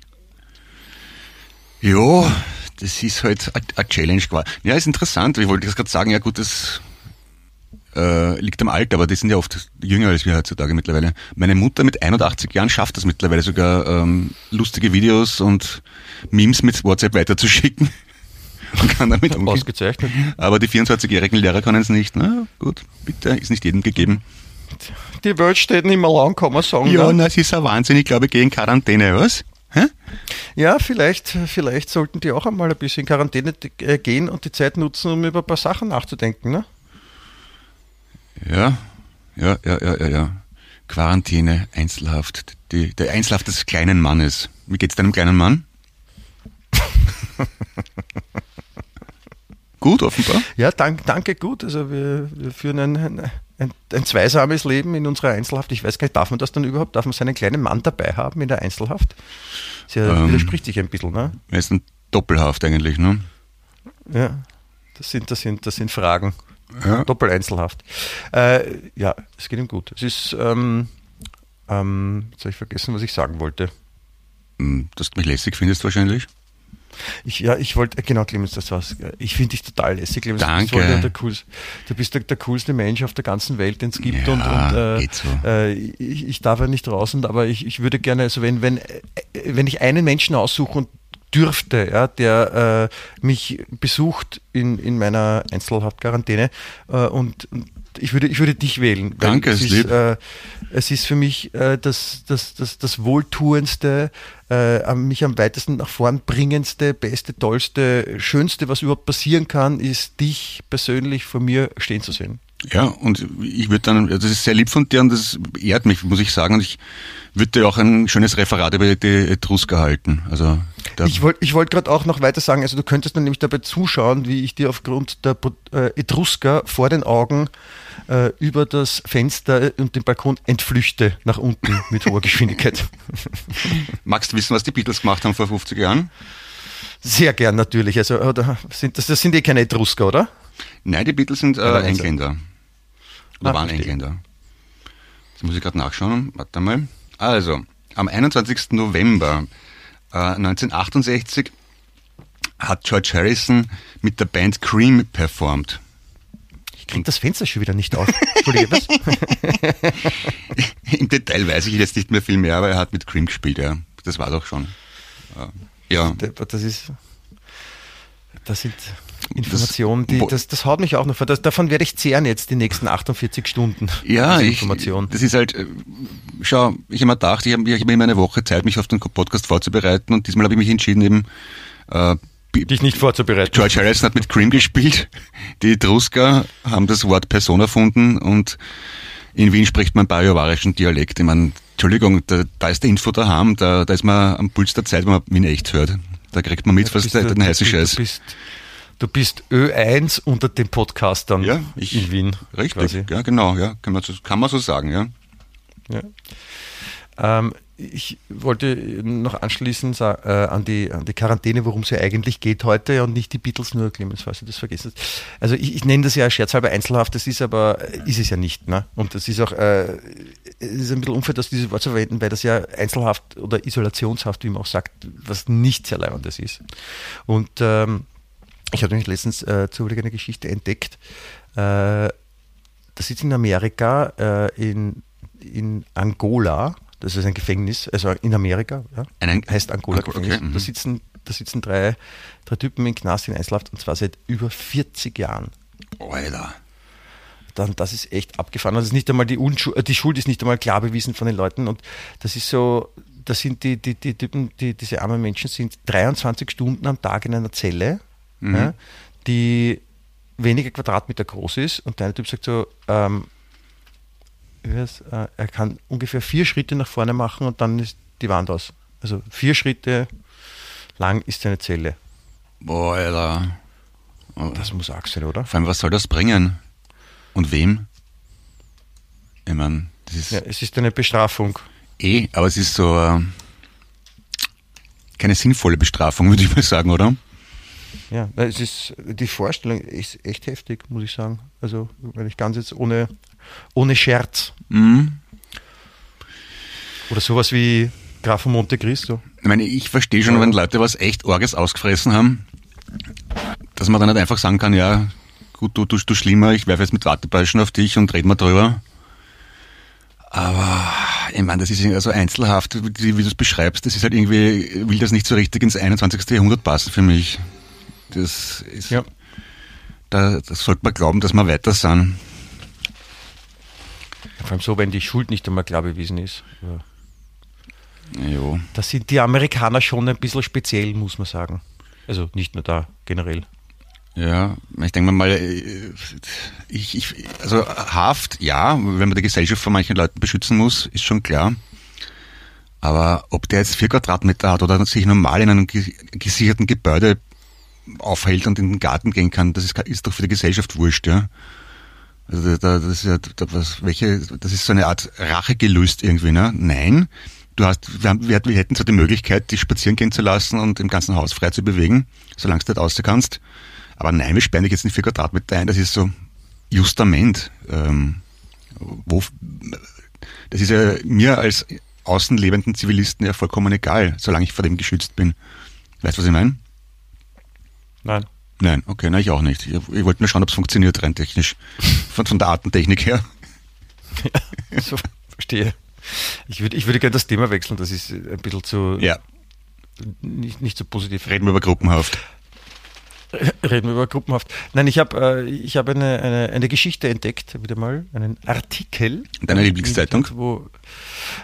Ja, das ist halt eine Challenge geworden. Ja, ist interessant. Ich wollte das gerade sagen, ja gut, das äh, liegt am Alter, aber die sind ja oft jünger als wir heutzutage mittlerweile. Meine Mutter mit 81 Jahren schafft das mittlerweile sogar, ähm, lustige Videos und Memes mit WhatsApp weiterzuschicken. (laughs) Und kann damit umgehen. Ausgezeichnet. Aber die 24-jährigen Lehrer können es nicht. Na gut, bitte, ist nicht jedem gegeben. Die Welt steht nicht mehr lang, kann man sagen. Ja, ne? na, es ist ein Wahnsinn. Ich glaube, gegen Quarantäne, was? Hä? Ja, vielleicht, vielleicht sollten die auch einmal ein bisschen in Quarantäne äh, gehen und die Zeit nutzen, um über ein paar Sachen nachzudenken. Ne? Ja, ja, ja, ja, ja, ja. Quarantäne, Einzelhaft, die, der Einzelhaft des kleinen Mannes. Wie geht's deinem kleinen Mann? (laughs) gut, offenbar. Ja, dank, danke, gut. Also wir, wir führen ein, ein, ein, ein, zweisames Leben in unserer Einzelhaft. Ich weiß gar nicht, darf man das dann überhaupt? Darf man seinen kleinen Mann dabei haben in der Einzelhaft? Das ja, ähm, widerspricht sich ein bisschen, ne? Er ist ein Doppelhaft eigentlich, ne? Ja, das sind, das sind, das sind Fragen. Ja. Doppeleinzelhaft. Äh, ja, es geht ihm gut. Es ist, ähm, ähm, jetzt habe ich vergessen, was ich sagen wollte. Hm, dass du mich lässig findest wahrscheinlich? Ich, ja, ich wollte, genau, Clemens, das war's. Ich finde dich total lässig, Clemens. Danke. Du bist, der coolste, du bist der, der, coolste Mensch auf der ganzen Welt, den es gibt. Ja, und, und äh, geht so. äh, ich, ich, darf ja nicht draußen, aber ich, ich würde gerne, also wenn, wenn, äh, wenn ich einen Menschen aussuche und dürfte, ja, der äh, mich besucht in, in meiner Einzelhaftquarantäne äh, und, und ich würde, ich würde dich wählen. Danke, es ist, äh, es ist für mich äh, das, das, das, das Wohltuendste, äh, mich am weitesten nach vorn bringendste, beste, tollste, schönste, was überhaupt passieren kann, ist dich persönlich vor mir stehen zu sehen. Ja, und ich würde dann, das ist sehr lieb von dir und das ehrt mich, muss ich sagen. Und ich würde dir auch ein schönes Referat über die Etrusker halten. Also ich wollte ich wollt gerade auch noch weiter sagen, also du könntest dann nämlich dabei zuschauen, wie ich dir aufgrund der äh, Etrusker vor den Augen äh, über das Fenster und den Balkon entflüchte nach unten (laughs) mit hoher Geschwindigkeit. Magst du wissen, was die Beatles gemacht haben vor 50 Jahren? Sehr gern natürlich. Also oder sind das, das sind eh keine Etrusker, oder? Nein, die Beatles sind äh, Engländer. Oder ah, waren verstehe. Engländer. Jetzt muss ich gerade nachschauen. Warte mal. Also, am 21. November äh, 1968 hat George Harrison mit der Band Cream performt. Ich krieg das Fenster schon wieder nicht auf. Entschuldige, was? (laughs) Im Detail weiß ich jetzt nicht mehr viel mehr, aber er hat mit Cream gespielt, ja. Das war doch schon. Äh, ja. Das ist. Das sind Informationen, die, das, das haut mich auch noch vor. Das, davon werde ich zehren jetzt die nächsten 48 Stunden. Ja, ich, das ist halt, äh, schau, ich habe mir gedacht, ich habe ich hab immer eine Woche Zeit, mich auf den Podcast vorzubereiten und diesmal habe ich mich entschieden, eben äh, dich nicht vorzubereiten. George Harrison hat mit Cream gespielt, die Etrusker haben das Wort Person erfunden und in Wien spricht man bajuwarischen Dialekt. Ich meine, Entschuldigung, da, da ist der Info daheim, da, da ist man am Puls der Zeit, wenn man Wien echt hört. Da kriegt man mit, was ist den heißen Scheiß. Du bist, Du bist Ö1 unter den Podcastern ja, ich, in Wien. Richtig, quasi. ja genau, ja, kann man so, kann man so sagen, ja. ja. Ähm, ich wollte noch anschließen äh, an, die, an die Quarantäne, worum es ja eigentlich geht heute und nicht die Beatles, nur Clemens, falls du das vergessen hast. Also ich, ich nenne das ja scherzhalber Einzelhaft, das ist aber, ist es ja nicht. Ne? Und das ist auch, äh, es ist ein bisschen unfair, das dieses Wort zu verwenden, weil das ja Einzelhaft oder Isolationshaft, wie man auch sagt, was nicht sehr leibendes ist. Und ähm, ich habe nämlich letztens äh, zufällig eine Geschichte entdeckt. Äh, das ist in Amerika, äh, in, in Angola, das ist ein Gefängnis, also in Amerika, ja, ein, heißt Angola okay, Gefängnis. Okay, da sitzen, da sitzen drei, drei Typen in Knast in Einzelhaft und zwar seit über 40 Jahren. Alter. Dann, das ist echt abgefahren. Das ist nicht einmal die, Unschuld, äh, die Schuld ist nicht einmal klar bewiesen von den Leuten und das ist so, das sind die, die, die Typen, die, diese armen Menschen sind 23 Stunden am Tag in einer Zelle mhm. ja, die wenige Quadratmeter groß ist und der eine Typ sagt so, ähm, äh, er kann ungefähr vier Schritte nach vorne machen und dann ist die Wand aus. Also vier Schritte lang ist seine Zelle. Boah, Alter. Das muss arg sein, oder? Vor allem, was soll das bringen? Und wem? Ich meine, das ist. Ja, es ist eine Bestrafung. Eh, aber es ist so äh, keine sinnvolle Bestrafung, würde ich mal sagen, oder? Ja, es ist, die Vorstellung ist echt heftig, muss ich sagen. Also, wenn ich ganz jetzt ohne, ohne Scherz. Mhm. Oder sowas wie Graf von Monte Cristo. Ich meine, ich verstehe schon, wenn Leute was echt Orges ausgefressen haben, dass man dann nicht einfach sagen kann, ja, gut, du, du, du Schlimmer, ich werfe jetzt mit Wattebäuschen auf dich und reden wir drüber. Aber ich meine, das ist ja so einzelhaft, wie, wie du es beschreibst, das ist halt irgendwie, will das nicht so richtig ins 21. Jahrhundert passen für mich. Das ist, ja. da, das sollte man glauben, dass wir weiter sind. Vor allem so, wenn die Schuld nicht einmal klar bewiesen ist. Ja. Jo. Da sind die Amerikaner schon ein bisschen speziell, muss man sagen. Also nicht nur da, generell. Ja, ich denke mal, äh, ich, ich, also Haft, ja, wenn man die Gesellschaft von manchen Leuten beschützen muss, ist schon klar. Aber ob der jetzt vier Quadratmeter hat oder sich normal in einem gesicherten Gebäude aufhält und in den Garten gehen kann, das ist, ist doch für die Gesellschaft wurscht, ja. Also da, das ist ja da, was, welche, das ist so eine Art Rachegelüst irgendwie, ne? Nein. Du hast, wir, haben, wir, wir hätten zwar die Möglichkeit, dich spazieren gehen zu lassen und im ganzen Haus frei zu bewegen, solange du nicht raus kannst. Aber nein, wir sperren dich jetzt nicht vier Quadratmeter ein, das ist so Justament. Ähm, wo, das ist ja mir als außenlebenden Zivilisten ja vollkommen egal, solange ich vor dem geschützt bin. Weißt du, was ich meine? Nein. Nein, okay, na ich auch nicht. Ich, ich wollte nur schauen, ob es funktioniert rein technisch. Von, von der Artentechnik her. (laughs) Ja, so verstehe. Ich würde, ich würde gerne das Thema wechseln, das ist ein bisschen zu ja. nicht, nicht so positiv. Reden wir über Gruppenhaft. Reden wir über Gruppenhaft. Nein, ich habe äh, ich hab eine, eine, eine Geschichte entdeckt, wieder mal, einen Artikel. Deine Lieblingszeitung? Wo,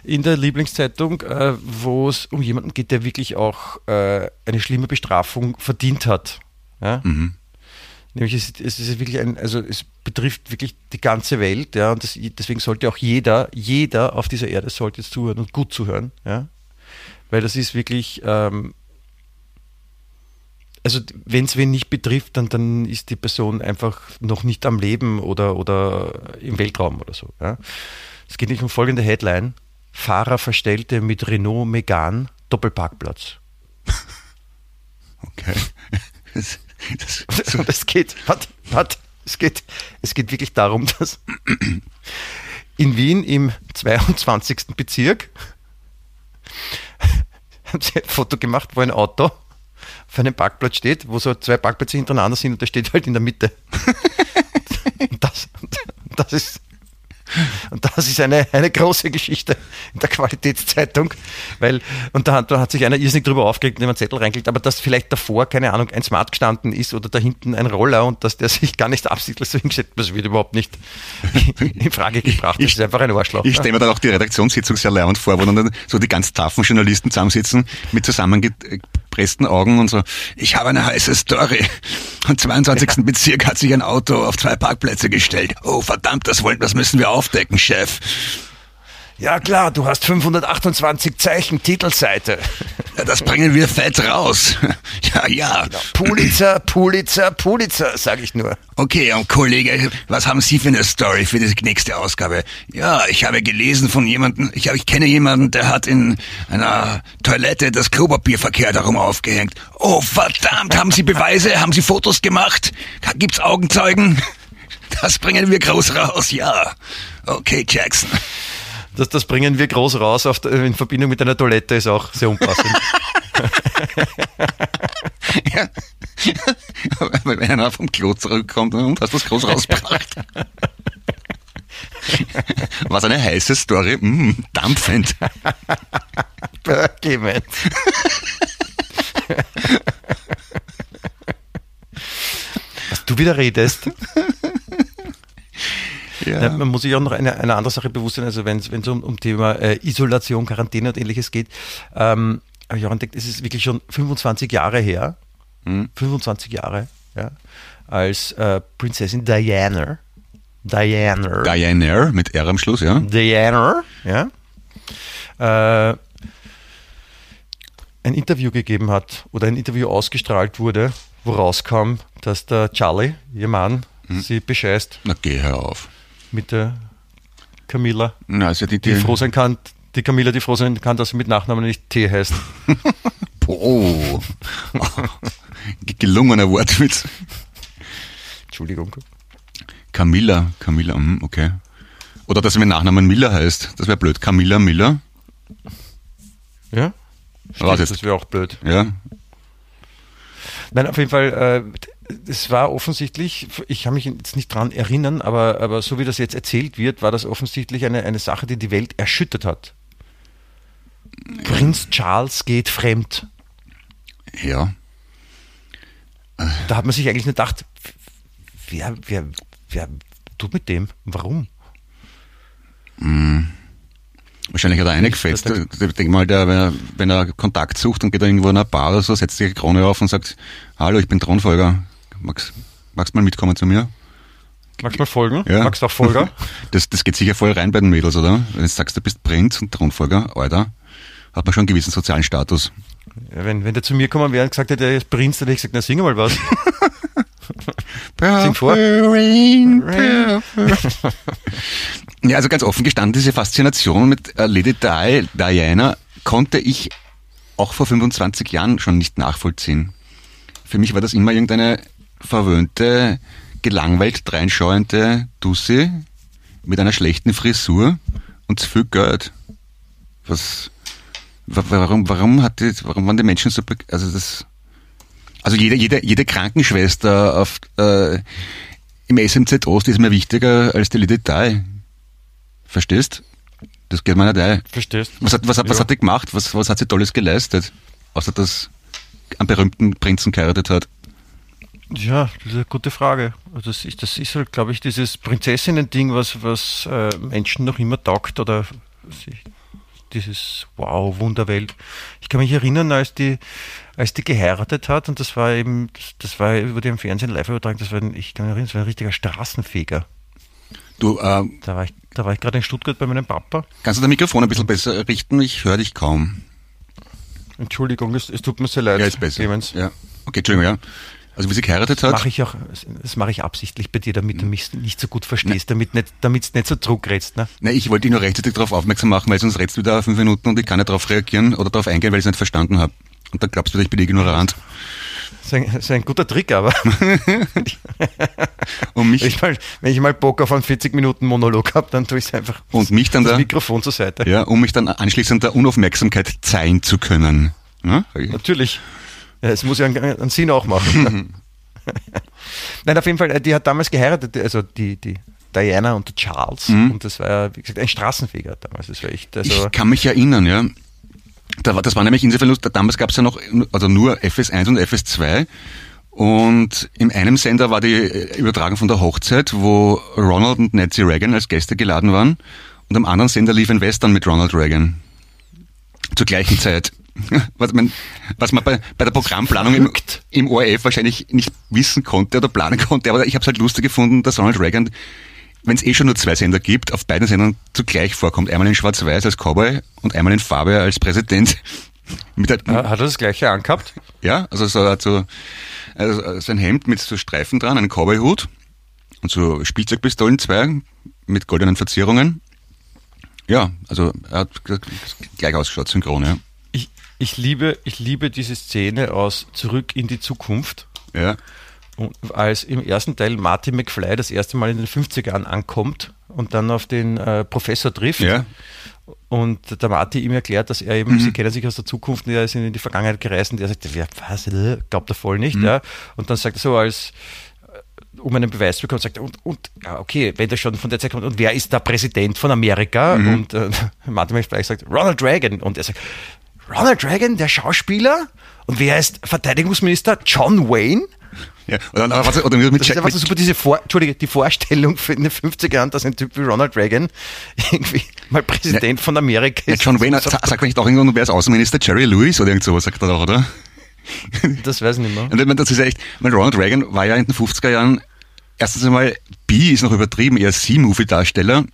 in der Lieblingszeitung, äh, wo es um jemanden geht, der wirklich auch äh, eine schlimme Bestrafung verdient hat. Ja? Mhm. Nämlich es, es ist wirklich ein, also es betrifft wirklich die ganze Welt, ja, und das, deswegen sollte auch jeder, jeder auf dieser Erde sollte zuhören und gut zuhören, ja. Weil das ist wirklich, ähm, also wenn es wen nicht betrifft, dann, dann ist die Person einfach noch nicht am Leben oder, oder im Weltraum oder so. Ja. Es geht nicht um folgende Headline. Fahrer verstellte mit Renault Megan Doppelparkplatz. (laughs) Okay. (laughs) (laughs) Das, das, und es geht, warte, warte, es geht, es geht wirklich darum, dass in Wien im 22. Bezirk haben sie ein Foto gemacht, wo ein Auto auf einem Parkplatz steht, wo so zwei Parkplätze hintereinander sind und der steht halt in der Mitte. (laughs) und das, das ist und das ist eine, eine große Geschichte in der Qualitätszeitung, weil, und da, da hat sich einer irrsinnig drüber aufgeregt, indem man Zettel reinklickt, aber dass vielleicht davor, keine Ahnung, ein Smart gestanden ist oder da hinten ein Roller und dass der sich gar nicht absichtlich so hingesetzt, das wird überhaupt nicht (laughs) in Frage gebracht. Das ist einfach ein Arschloch. Ich stelle mir dann auch die Redaktionssitzung sehr leibend vor, wo dann so die ganz taffen Journalisten zusammensitzen mit zusammengepressten Augen und so, ich habe eine heiße Story. Am 22. Ja. (laughs) Bezirk hat sich ein Auto auf zwei Parkplätze gestellt. Oh verdammt, das wollen, das müssen wir aufdecken, Chef. Ja klar, du hast 528 Zeichen Titelseite. (laughs) Das bringen wir fett raus. (laughs) Ja, ja. Genau. Pulitzer, Pulitzer, Pulitzer, sage ich nur. Okay, und Kollege, was haben Sie für eine Story für die nächste Ausgabe? Ja, ich habe gelesen von jemandem, ich, ich kenne jemanden, der hat in einer Toilette das Klopapier verkehrt darum aufgehängt. Oh, verdammt, haben Sie Beweise? haben Sie Fotos gemacht? Gibt's Augenzeugen? (laughs) Das bringen wir groß raus, ja. Okay, Jackson. Das, das bringen wir groß raus auf, in Verbindung mit einer Toilette ist auch sehr unpassend. (laughs) ja. Wenn einer vom Klo zurückkommt und hast das groß rausgebracht. Was eine heiße Story. Mm, dampfend. Bergement. (laughs) Was du wieder redest. Ja. Man muss sich auch noch eine, eine andere Sache bewusst sein, also wenn es um, um Thema äh, Isolation, Quarantäne und ähnliches geht, ähm, habe ich auch entdeckt, es ist wirklich schon 25 Jahre her, hm. 25 Jahre, ja, als äh, Prinzessin Diana, Diana, Diana mit R am Schluss, ja, Diana, ja, äh, ein Interview gegeben hat oder ein Interview ausgestrahlt wurde, wo rauskam, dass der Charlie, ihr Mann, hm. sie bescheißt. Na geh hör auf mit der Camilla. Na, also die, die, die froh sein kann, die Camilla, die froh sein kann, dass sie mit Nachnamen nicht T heißt. (laughs) oh. Gelungener Wortwitz. Entschuldigung. Camilla, Camilla, hm, okay. Oder dass sie mit Nachnamen Miller heißt. Das wäre blöd. Camilla Miller. Ja. Stimmt, das wäre auch blöd. Ja. Nein, auf jeden Fall, äh, es war offensichtlich, ich kann mich jetzt nicht dran erinnern, aber, aber so wie das jetzt erzählt wird, war das offensichtlich eine, eine Sache, die die Welt erschüttert hat. Prinz Charles geht fremd. Ja. Da hat man sich eigentlich nicht gedacht, wer, wer, wer tut mit dem? Warum? Hm. Wahrscheinlich hat er eingefetzt. Ich denke mal, der, wenn, er, wenn er Kontakt sucht und geht irgendwo in eine Bar oder so, setzt sich die Krone auf und sagt, hallo, ich bin Thronfolger Magst, magst mal mitkommen zu mir? Magst du mal folgen? Ja. Magst du auch Folger? (laughs) Das, das geht sicher voll rein bei den Mädels, oder? Wenn du sagst, du bist Prinz und Thronfolger, Alter, hat man schon einen gewissen sozialen Status. Ja, wenn, wenn der zu mir kommen wäre und gesagt hätte, er ist Prinz, dann hätte ich gesagt, na sing mal was. (laughs) Sing vor. (laughs) Ja, also ganz offen gestanden, diese Faszination mit äh, Lady Di, Diana konnte ich auch vor 25 Jahren schon nicht nachvollziehen. Für mich war das immer irgendeine verwöhnte, gelangweilt dreinschauende Dussi mit einer schlechten Frisur und zu viel Geld. Was, wa- warum, warum hat die, warum waren die Menschen so, also das, also jede, jede, jede Krankenschwester auf, äh, im SMZ Ost ist mir wichtiger als die Di. Verstehst? Das geht mir nicht ein. Verstehst? Was hat, was, hat, was Ja. hat die gemacht? Was, was hat sie Tolles geleistet? Außer dass einen berühmten Prinzen geheiratet hat. Ja, das ist eine gute Frage. Also das ist, das ist halt, glaube ich, dieses Prinzessinnen-Ding, was, was äh, Menschen noch immer taugt oder sich, dieses Wow, Wunderwelt. Ich kann mich erinnern, als die, als die geheiratet hat und das war eben, das, war über den Fernsehen live übertragen, das war ein, ich kann mich erinnern, das war ein richtiger Straßenfeger. Du, äh, Da war ich, da war ich gerade in Stuttgart bei meinem Papa. kannst du das Mikrofon ein bisschen besser richten? Ich höre dich kaum. Entschuldigung, es, es tut mir sehr leid. Ja, ist besser. Clemens. Ja. Okay, Entschuldigung, ja. Also wie sie geheiratet hat. Mache ich auch, das mache ich absichtlich bei dir, damit du mich nicht so gut verstehst, damit nicht, damit es nicht so druckrätst, ne? Nein, ich wollte dich nur rechtzeitig darauf aufmerksam machen, weil sonst redst du wieder fünf Minuten und ich kann nicht darauf reagieren oder darauf eingehen, weil ich es nicht verstanden habe. Und dann glaubst du, ich bin ignorant. Das ist ein, das ist ein guter Trick, aber (laughs) Und mich, wenn ich mal, wenn ich mal Bock auf einen 40 Minuten Monolog habe, dann tue ich einfach und mich dann das da, Mikrofon zur Seite. ja, um mich dann anschließend der Unaufmerksamkeit zeigen zu können. Ja? Natürlich. Es muss ja einen, Sinn auch machen. (laughs) Nein, auf jeden Fall, äh, die hat damals geheiratet, also die, die Diana und Charles. Und das war ja, wie gesagt, ein Straßenfeger damals. Das war echt, also, Ich kann mich erinnern, ja. Da war, das war nämlich insofern lustig, damals gab es ja noch also nur FS1 und FS2 und in einem Sender war die äh, Übertragung von der Hochzeit, wo Ronald und Nancy Reagan als Gäste geladen waren und am anderen Sender lief ein Western mit Ronald Reagan. Zur gleichen Zeit. Was man, was man bei, bei der Programmplanung im, im ORF wahrscheinlich nicht wissen konnte oder planen konnte, aber ich habe es halt lustig gefunden, dass Ronald Reagan wenn es eh schon nur zwei Sender gibt, auf beiden Sendern zugleich vorkommt. Einmal in Schwarz-Weiß als Cowboy und einmal in Farbe als Präsident. Mit der, hat er das gleiche angehabt? ja, also so, hat so, also so ein Hemd mit so Streifen dran, einen Cowboy-Hut und so Spielzeugpistolen, zwei mit goldenen Verzierungen. Ja, also er hat gleich ausgeschaut, synchron, ja. Ich, liebe, ich liebe diese Szene aus Zurück in die Zukunft. Ja, Und als im ersten Teil Martin McFly das erste Mal in den 50ern ankommt und dann auf den äh, Professor trifft ja, und der Martin ihm erklärt, dass er eben, sie kennen sich aus der Zukunft, und er ist in die Vergangenheit gereist und er sagt, wer, was, äh, glaubt er voll nicht. Ja. Und dann sagt er so als äh, um einen Beweis zu bekommen, sagt er, und, und ja, okay, wenn der schon von der Zeit kommt, und wer ist der Präsident von Amerika? Und äh, (laughs) Martin McFly sagt, Ronald Reagan. Und er sagt, Ronald Reagan, der Schauspieler? Und wer ist Verteidigungsminister? John Wayne? ja. Oder, oder, was- oder mit, Das ist einfach so super, diese Vor Entschuldige, die Vorstellung für in den 50er Jahren, dass ein Typ wie Ronald Reagan (laughs) irgendwie mal Präsident von Amerika ja, ist. John Wayne, sa- sagt man nicht auch irgendwann, wer ist Außenminister? Jerry Lewis oder irgend sowas, sagt er doch, oder? (laughs) Das weiß ich nicht mehr. Und ich meine, das ist ja echt, mein Ronald Reagan war ja in den 50er Jahren, erstens einmal, B ist noch übertrieben, eher C-Movie-Darsteller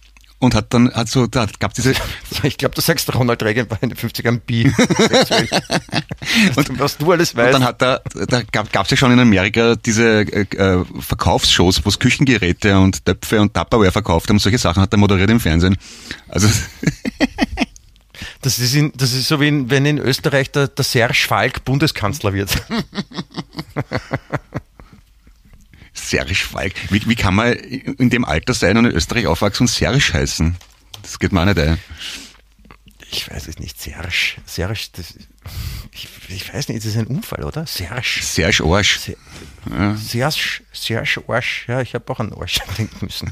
und hat dann, hat so, da gab diese, (laughs) Ich glaube, du sagst, Ronald Reagan war in den 50ern bi. (laughs) und was du alles und weißt. dann hat er, da gab es ja schon in Amerika diese äh, äh, Verkaufsshows, wo es Küchengeräte und Töpfe und Tupperware verkauft haben, solche Sachen hat er moderiert im Fernsehen. Also, (laughs) das, ist in, das ist so, wie in, wenn in Österreich der, der Serge Falk Bundeskanzler wird. Serge Falk. Wie, wie kann man in dem Alter sein und in Österreich aufwachsen und Serge heißen? Das geht mir auch nicht ein. Ich weiß es nicht, Serge. Serge, das, ich, ich weiß nicht, das ist ein Unfall, oder? Serge. Serge Arsch. Se- Serge, Serge Arsch, ja, ich habe auch an Arsch (laughs) denken müssen.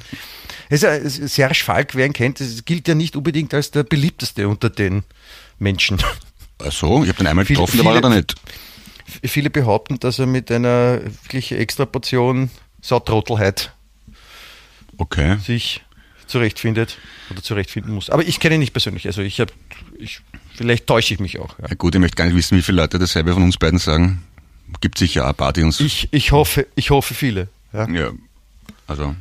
Ja- Serge Falk, wer ihn kennt, gilt ja nicht unbedingt als der beliebteste unter den Menschen. Ach so, ich habe den einmal Viele- getroffen, da war er da nicht. Viele behaupten, dass er mit einer wirklich extra Portion Sautrottelheit Okay. sich zurechtfindet oder zurechtfinden muss. Aber ich kenne ihn nicht persönlich, also ich habe, ich, vielleicht täusche ich mich auch. Ja. Ja gut, ich möchte gar nicht wissen, wie viele Leute dasselbe von uns beiden sagen. gibt sicher ein paar, die uns. Ich, ich, hoffe, ich hoffe viele. Ja. ja, also.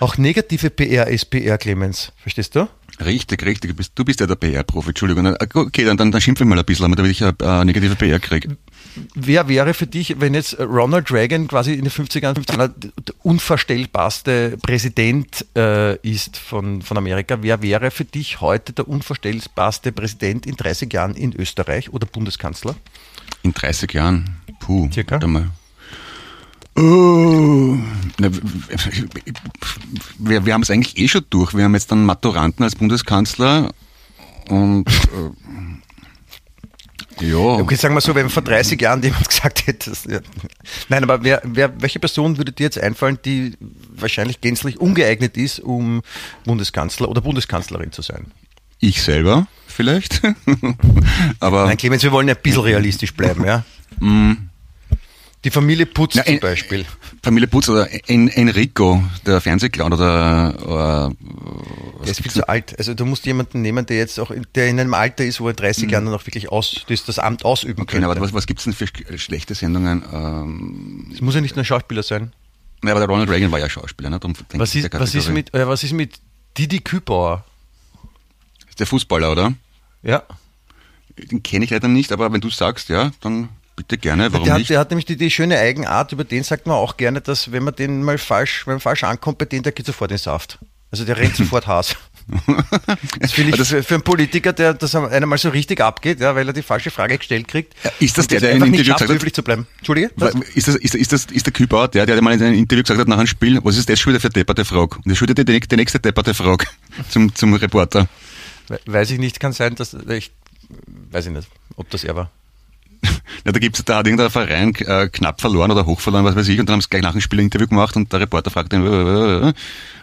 Auch negative PR ist PR, Clemens. Verstehst du? Richtig, richtig. Du bist, du bist ja der PR-Profi, Entschuldigung. Okay, dann, dann, dann schimpfe ich mal ein bisschen, damit ich eine, eine negative PR kriege. Wer wäre für dich, wenn jetzt Ronald Reagan quasi in den 50ern, 50ern der unvorstellbarste Präsident äh, ist von, von Amerika, wer wäre für dich heute der unvorstellbarste Präsident in 30 Jahren in Österreich oder Bundeskanzler? In 30 Jahren? Puh, Circa? warte mal. Oh, wir, wir haben es eigentlich eh schon durch. Wir haben jetzt dann Maturanten als Bundeskanzler und äh, ja. Okay, sagen wir so, wenn vor 30 Jahren jemand (laughs) gesagt hätte, das, ja. nein, aber wer, wer, welche Person würde dir jetzt einfallen, die wahrscheinlich gänzlich ungeeignet ist, um Bundeskanzler oder Bundeskanzlerin zu sein? Ich selber vielleicht, (laughs) aber Nein, Clemens, wir wollen ja ein bisschen realistisch bleiben, ja. Die Familie Putz Na, zum Beispiel. Familie Putz oder En Enrico, der Fernsehclown oder äh, Der ist viel zu alt. Also du musst jemanden nehmen, der jetzt auch, in- der in einem Alter ist, wo er 30 Jahren noch wirklich aus, das, das Amt ausüben okay, könnte. aber was, was gibt's denn für sch- schlechte Sendungen? Ähm, Es muss ja nicht nur Schauspieler sein. na, aber der Ronald Reagan war ja Schauspieler, ne? Darum Was ist, was ist mit, äh, was ist mit Didi Kübauer? Ist der Fußballer, oder? Ja. Den kenne ich leider nicht, aber wenn du sagst, ja, dann bitte gerne, warum der, hat, nicht? der hat nämlich die, die schöne Eigenart, über den sagt man auch gerne, dass wenn man den mal falsch, wenn man falsch ankommt, bei dem, der geht sofort in Saft. Also der rennt (laughs) sofort Haas. Das finde ich Aber das- für, einen Politiker, der das einem mal so richtig abgeht, ja, weil er die falsche Frage gestellt kriegt. Ist das der, der einfach nicht Interview gesagt hat- höflich zu bleiben? Entschuldige? Wa- Ist das, ist, ist, das, ist der Kübauer, der, der mal in einem Interview gesagt hat nach einem Spiel, was ist das schon wieder für depperte Frage? Und das ist schon wieder die, die nächste depperte Frage (laughs) zum, zum Reporter. We- Weiß ich nicht, kann sein, dass ich weiß ich nicht, ob das er war. (laughs) Ja, da gibt's, da hat irgendein Verein äh, knapp verloren oder hoch verloren, was weiß ich, und dann haben sie gleich nach dem Spiel ein Interview gemacht und der Reporter fragt ihn, äh, äh, äh,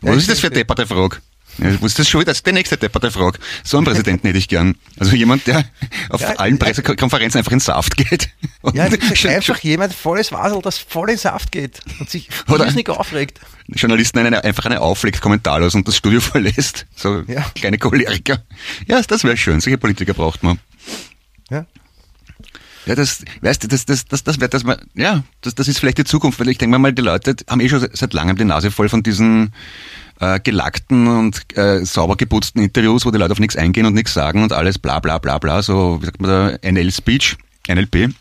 was Ja, ist das für eine depperte Frage? Ja, was ist das schon wieder? Das ist die nächste depperte Frage. So einen Präsidenten hätte ich gern. Also jemand, der auf Ja, allen. Pressekonferenzen einfach in Saft geht. Ja, einfach jemand volles Wasel, das voll in Saft geht und sich (laughs) nicht aufregt. Journalisten eine, einfach eine auflegt, kommentarlos und das Studio (laughs) verlässt. So Ja. kleine Choleriker. Ja, das wäre schön. Solche Politiker braucht man. Ja. Ja, das, weißt du, das, das, das, das, wird das mal, ja, das, das ist vielleicht die Zukunft, weil ich denke mir mal, die Leute haben eh schon seit langem die Nase voll von diesen äh, gelackten und äh, sauber geputzten Interviews, wo die Leute auf nichts eingehen und nichts sagen und alles bla bla bla bla, so, wie sagt man da, NL-Speech, NLP.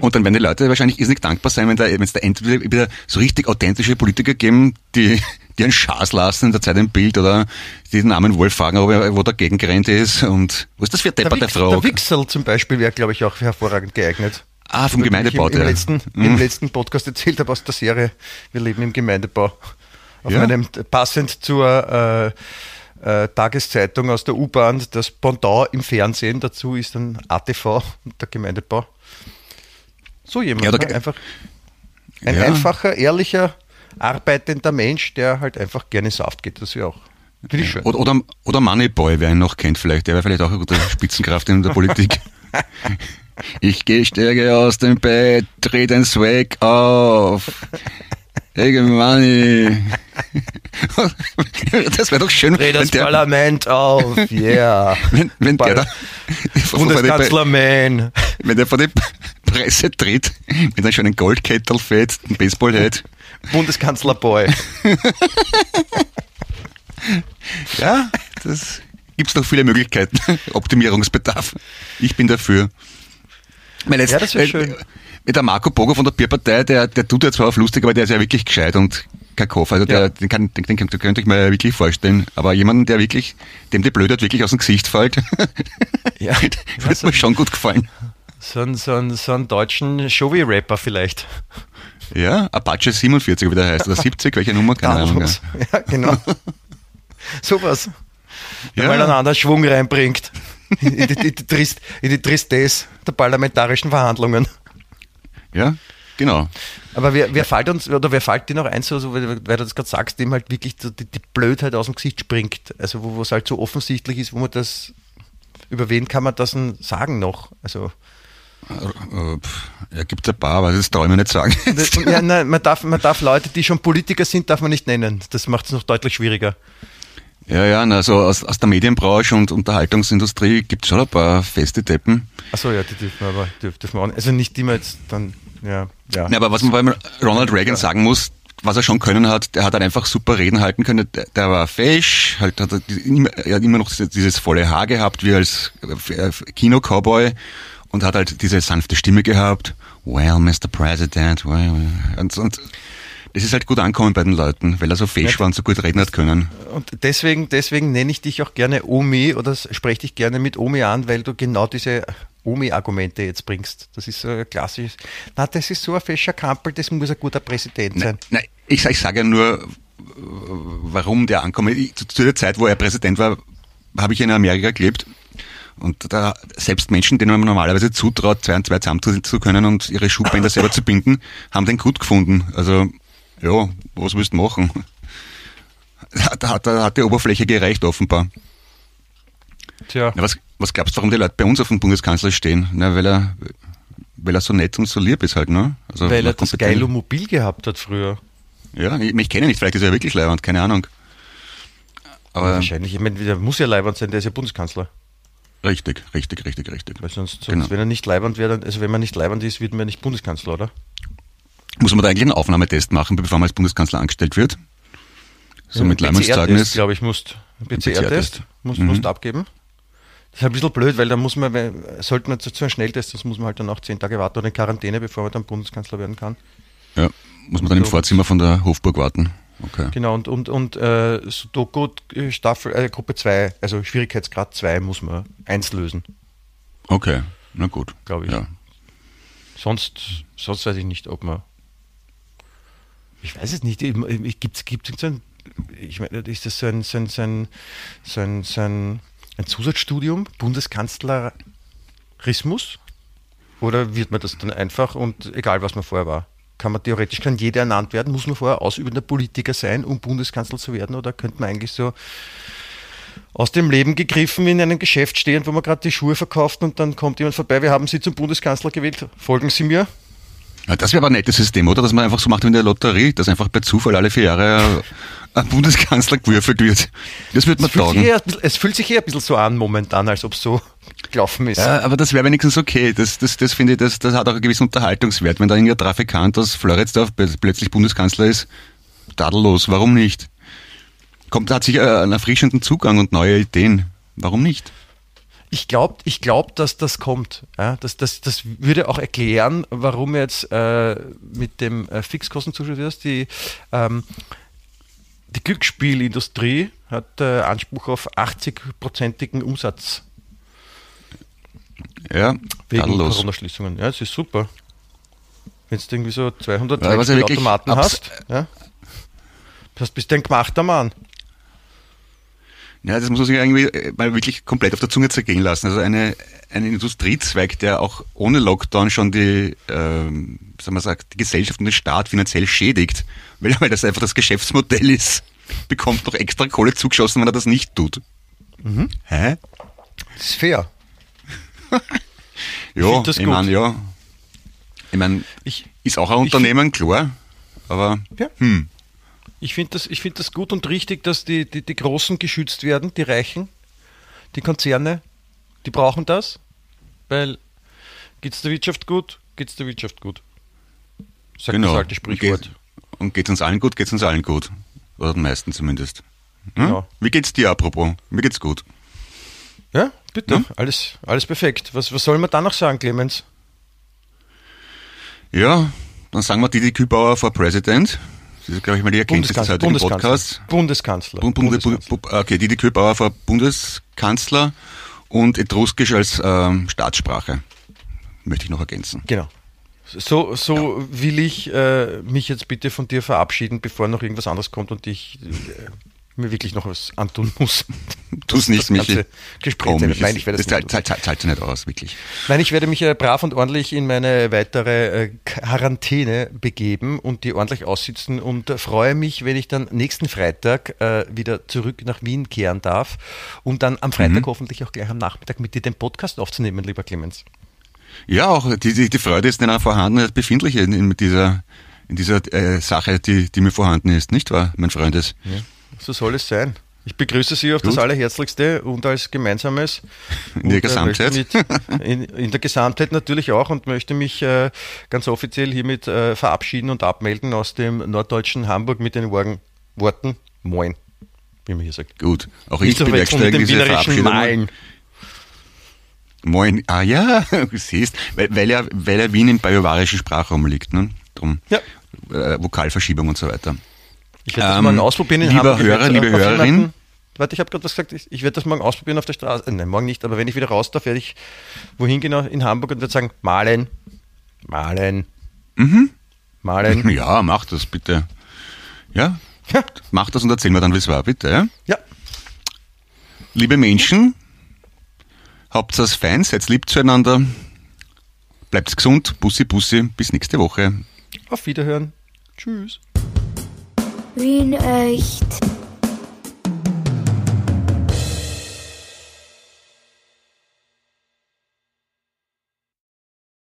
Und dann werden die Leute wahrscheinlich irrsinnig dankbar sein, wenn da, wenn es da endlich wieder so richtig authentische Politiker geben, die, die einen Schaß lassen in der Zeit im Bild oder die den armen Wolf fragen, ob er, wo der gegengerannt ist und was ist das für ein Der, Depper der Wix, Frau? der Wixel zum Beispiel wäre, glaube ich, auch hervorragend geeignet. Ah, vom den ich Gemeindebau, Im, im, der. letzten, Mhm. Im letzten Podcast erzählt habe aus der Serie Wir leben im Gemeindebau. Auf Ja. meinem, passend zur äh, äh, Tageszeitung aus der U-Bahn, das Pendant im Fernsehen, dazu ist dann ATV und der Gemeindebau. So jemand, Ja, ne? einfach ein Ja. einfacher, ehrlicher, arbeitender Mensch, der halt einfach gerne Saft geht. Das wäre auch, finde ich schön. Oder, oder, oder Moneyboy, wer ihn noch kennt vielleicht, der wäre vielleicht auch eine gute Spitzenkraft in der Politik. (laughs) Ich gehe, steige aus dem Bett, dreh den Swag auf. Hey, Money. (laughs) Das wäre doch schön, Dreh das wenn der, Parlament auf, yeah. (laughs) wenn, wenn der da, Bundeskanzler Man. wenn der vor die Presse tritt, mit einem schönen Goldkettel fährt, ein Baseballhead. Bundeskanzler Boy. (laughs) Ja, das gibt's noch viele Möglichkeiten. (laughs) Optimierungsbedarf. Ich bin dafür. Meine, jetzt, Ja, das wär äh, schön. Der Marco Bogo von der Bierpartei, der, der tut ja zwar auf lustig, aber der ist ja wirklich gescheit und kein Kopf. Also der, Ja. den, kann, den, den könnte ich mir wirklich vorstellen. Aber jemanden, der wirklich, dem die Blödheit wirklich aus dem Gesicht fällt, (laughs) Ja. wird mir schon gut gefallen. So einen, so einen, so einen deutschen Showy-Rapper vielleicht. Ja, Apache 47, wie der heißt, oder 70, welche Nummer, keine Ahnung. (laughs) Ja. Genau. Sowas. Ja. mal einen anderen Schwung reinbringt. In die, in die, Trist, in die Tristesse der parlamentarischen Verhandlungen. ja, genau. Aber wer, wer fällt uns, oder wer fällt dir noch ein, so, so, weil, weil du das gerade sagst, dem halt wirklich die, die Blödheit aus dem Gesicht springt. Also wo es halt so offensichtlich ist, wo man das, über wen kann man das denn sagen noch? Also Ja, gibt ein paar, aber das traue ich mir nicht sagen. (laughs) Ja, nein, man, darf, man darf Leute, die schon Politiker sind, darf man nicht nennen. Das macht es noch deutlich schwieriger. Ja, ja, also aus, aus der Medienbranche und Unterhaltungsindustrie gibt es schon ein paar feste Deppen. Achso, ja, die dürfen wir aber dürfen, auch nicht. Also nicht immer jetzt dann, ja. ja. ja aber was man bei Ronald Reagan sagen muss, was er schon können hat, der hat halt einfach super Reden halten können. Der, der war fesch, halt hat er, er hat immer noch dieses volle Haar gehabt, wie als äh, Kino-Cowboy und hat halt diese sanfte Stimme gehabt. Well, Mr. President, well, und, und es ist halt gut ankommen bei den Leuten, weil er so fesch war und so gut reden hat können. Und deswegen, deswegen nenne ich dich auch gerne Omi oder spreche dich gerne mit Omi an, weil du genau diese Omi-Argumente jetzt bringst. Das ist so ein klassisches. Na, das ist so ein fescher Kampel, das muss ein guter Präsident sein. Nein, nein ich, ich sage ja nur, warum der ankommt. zu der Zeit, wo er Präsident war, habe ich in Amerika gelebt. Und da selbst Menschen, denen man normalerweise zutraut, zwei und zwei zusammen zu können und ihre Schuhbänder selber zu binden, haben den gut gefunden. Also ja, was willst du machen? Da hat, da hat die Oberfläche gereicht, offenbar. Tja. Na, was, was glaubst du, warum die Leute bei uns auf dem Bundeskanzler stehen? Na, weil er, weil er so nett und so lieb ist halt, ne? Also, weil er das geile Mobil gehabt hat früher. Ja, ich, ich kenne nicht, vielleicht ist er wirklich Leibwand, keine Ahnung. Aber ja, wahrscheinlich, ich meine, der muss ja Leibwand sein, der ist ja Bundeskanzler. Richtig, richtig, richtig, richtig. Weil sonst, sonst genau. wenn er nicht Leibwand wäre, also wenn man nicht Leibwand ist, wird man ja nicht Bundeskanzler, oder? Muss man da eigentlich einen Aufnahmetest machen, bevor man als Bundeskanzler angestellt wird? So ja, mit Leimungszeugnis? glaube ich, musst PCR-Test musst, mhm. musst abgeben. Das ist ein bisschen blöd, weil da muss man, sollte man zu, zu einem Schnelltest, das muss man halt dann auch zehn Tage warten oder in Quarantäne, bevor man dann Bundeskanzler werden kann. Ja, muss man dann so. im Vorzimmer von der Hofburg warten. Okay. Genau, und, und, und äh, Sudoku Staffel, äh, Gruppe 2, also Schwierigkeitsgrad 2 muss man eins lösen. Okay, na gut. Glaube ich. Ja. Sonst, sonst weiß ich nicht, ob man ich weiß es nicht, gibt es so ein, ich meine, ist das so ein, so ein, so ein, so ein, so ein, ein Zusatzstudium, Bundeskanzlerismus? Oder wird man das dann einfach und egal was man vorher war? Kann man theoretisch, kann jeder ernannt werden? Muss man vorher ausübender Politiker sein, um Bundeskanzler zu werden? Oder könnte man eigentlich so aus dem Leben gegriffen in einem Geschäft stehen, wo man gerade die Schuhe verkauft und dann kommt jemand vorbei, wir haben Sie zum Bundeskanzler gewählt, folgen Sie mir? Ja, das wäre aber ein nettes System, oder? Dass man einfach so macht wie in der Lotterie, dass einfach per Zufall alle vier Jahre ein Bundeskanzler gewürfelt wird. Das wird man taugen. es fühlt sich eher ein bisschen so an momentan, als ob so gelaufen ist. Ja, aber das wäre wenigstens okay. Das, das, das finde ich, das, das hat auch einen gewissen Unterhaltungswert. Wenn da irgendein Trafikant aus Floridsdorf plötzlich Bundeskanzler ist, tadellos. Warum nicht? Kommt, hat sich einen erfrischenden Zugang und neue Ideen. Warum nicht? ich glaube, ich glaub, dass das kommt. Ja, das, das, das würde auch erklären, warum jetzt äh, mit dem äh, Fixkostenzuschuss die, ähm, die Glücksspielindustrie hat äh, Anspruch auf 80-prozentigen Umsatz. Ja, wegen Corona-Schließungen. Ja, das ist super. Wenn du irgendwie so 200 ja, Automaten hast, ja, das bist du ein gemachter Mann. Ja, das muss man sich irgendwie äh, mal wirklich komplett auf der Zunge zergehen lassen. Also eine, ein Industriezweig, der auch ohne Lockdown schon die, ähm, sagen wir sagt, die Gesellschaft und den Staat finanziell schädigt, weil, weil das einfach das Geschäftsmodell ist, bekommt noch extra Kohle zugeschossen, wenn er das nicht tut. Mhm. Hä? Das ist fair. Ja, ich, ich meine, ja. Ich meine, ist auch ein Unternehmen, klar, aber ja. hm. Ich finde das, find das gut und richtig, dass die, die, die Großen geschützt werden, die Reichen, die Konzerne, die brauchen das, weil geht es der Wirtschaft gut, geht es der Wirtschaft gut. Sagt genau. das alte Sprichwort. Und geht es uns allen gut, geht es uns allen gut. Oder den meisten zumindest. Hm? Genau. Wie geht's dir apropos? Mir geht's gut. Ja, bitte. Hm? Alles, alles perfekt. Was, was soll man da noch sagen, Clemens? Ja, dann sagen wir Didi Kübauer vor President. Das ist, glaube ich, mal die Erkenntnis des heutigen Podcasts. Bundeskanzler. Bund, Bund, Bundeskanzler. Okay, Didi Köbauer war Bundeskanzler und Etruskisch als ähm, Staatssprache. Möchte ich noch ergänzen. Genau. So, so ja. will ich äh, mich jetzt bitte von dir verabschieden, bevor noch irgendwas anderes kommt und ich äh, mir wirklich noch was antun muss. (laughs) Tu es nicht, Michi. Gespräch Komm, Nein, ich werde das, das zahlt, zahlt, zahlt nicht aus, wirklich. Nein, ich werde mich äh, brav und ordentlich in meine weitere äh, Quarantäne begeben und die ordentlich aussitzen und äh, freue mich, wenn ich dann nächsten Freitag äh, wieder zurück nach Wien kehren darf, um dann am Freitag mhm. hoffentlich auch gleich am Nachmittag mit dir den Podcast aufzunehmen, lieber Clemens. Ja, auch die, die, die Freude ist dann auch vorhanden, befindlich in, in dieser, in dieser äh, Sache, die, die mir vorhanden ist, nicht wahr, mein Freund ist. Ja. So soll es sein. Ich begrüße Sie auf Gut. das Allerherzlichste und als Gemeinsames. In der äh, Gesamtheit. Mit, in, in der Gesamtheit natürlich auch und möchte mich äh, ganz offiziell hiermit äh, verabschieden und abmelden aus dem norddeutschen Hamburg mit den Worten, Worten Moin, wie man hier sagt. Gut, auch ich bewerkstellige diese Verabschiedung. Malen. Moin. Ah ja, du (laughs) siehst, weil, weil, ja, weil ja Wien im bajuwarischen Sprachraum liegt, ne? Drum Ja. äh, Vokalverschiebung und so weiter. Ich werde das Ähm, morgen ausprobieren in lieber Hamburg. Hörer, liebe Hörerin. Warte, ich habe gerade was gesagt. Ich, ich werde das morgen ausprobieren auf der Straße. Äh, nein, morgen nicht, aber wenn ich wieder raus darf, werde ich wohin genau in Hamburg und werde sagen, malen, malen, Mhm. malen. (laughs) Ja, mach das bitte. Ja, Ja. mach das und erzähl mir dann, wie es war, bitte. Ja? ja, Liebe Menschen, habt es fein, seid lieb zueinander, bleibt gesund, Bussi, Bussi, bis nächste Woche. auf Wiederhören. Tschüss. Wien echt.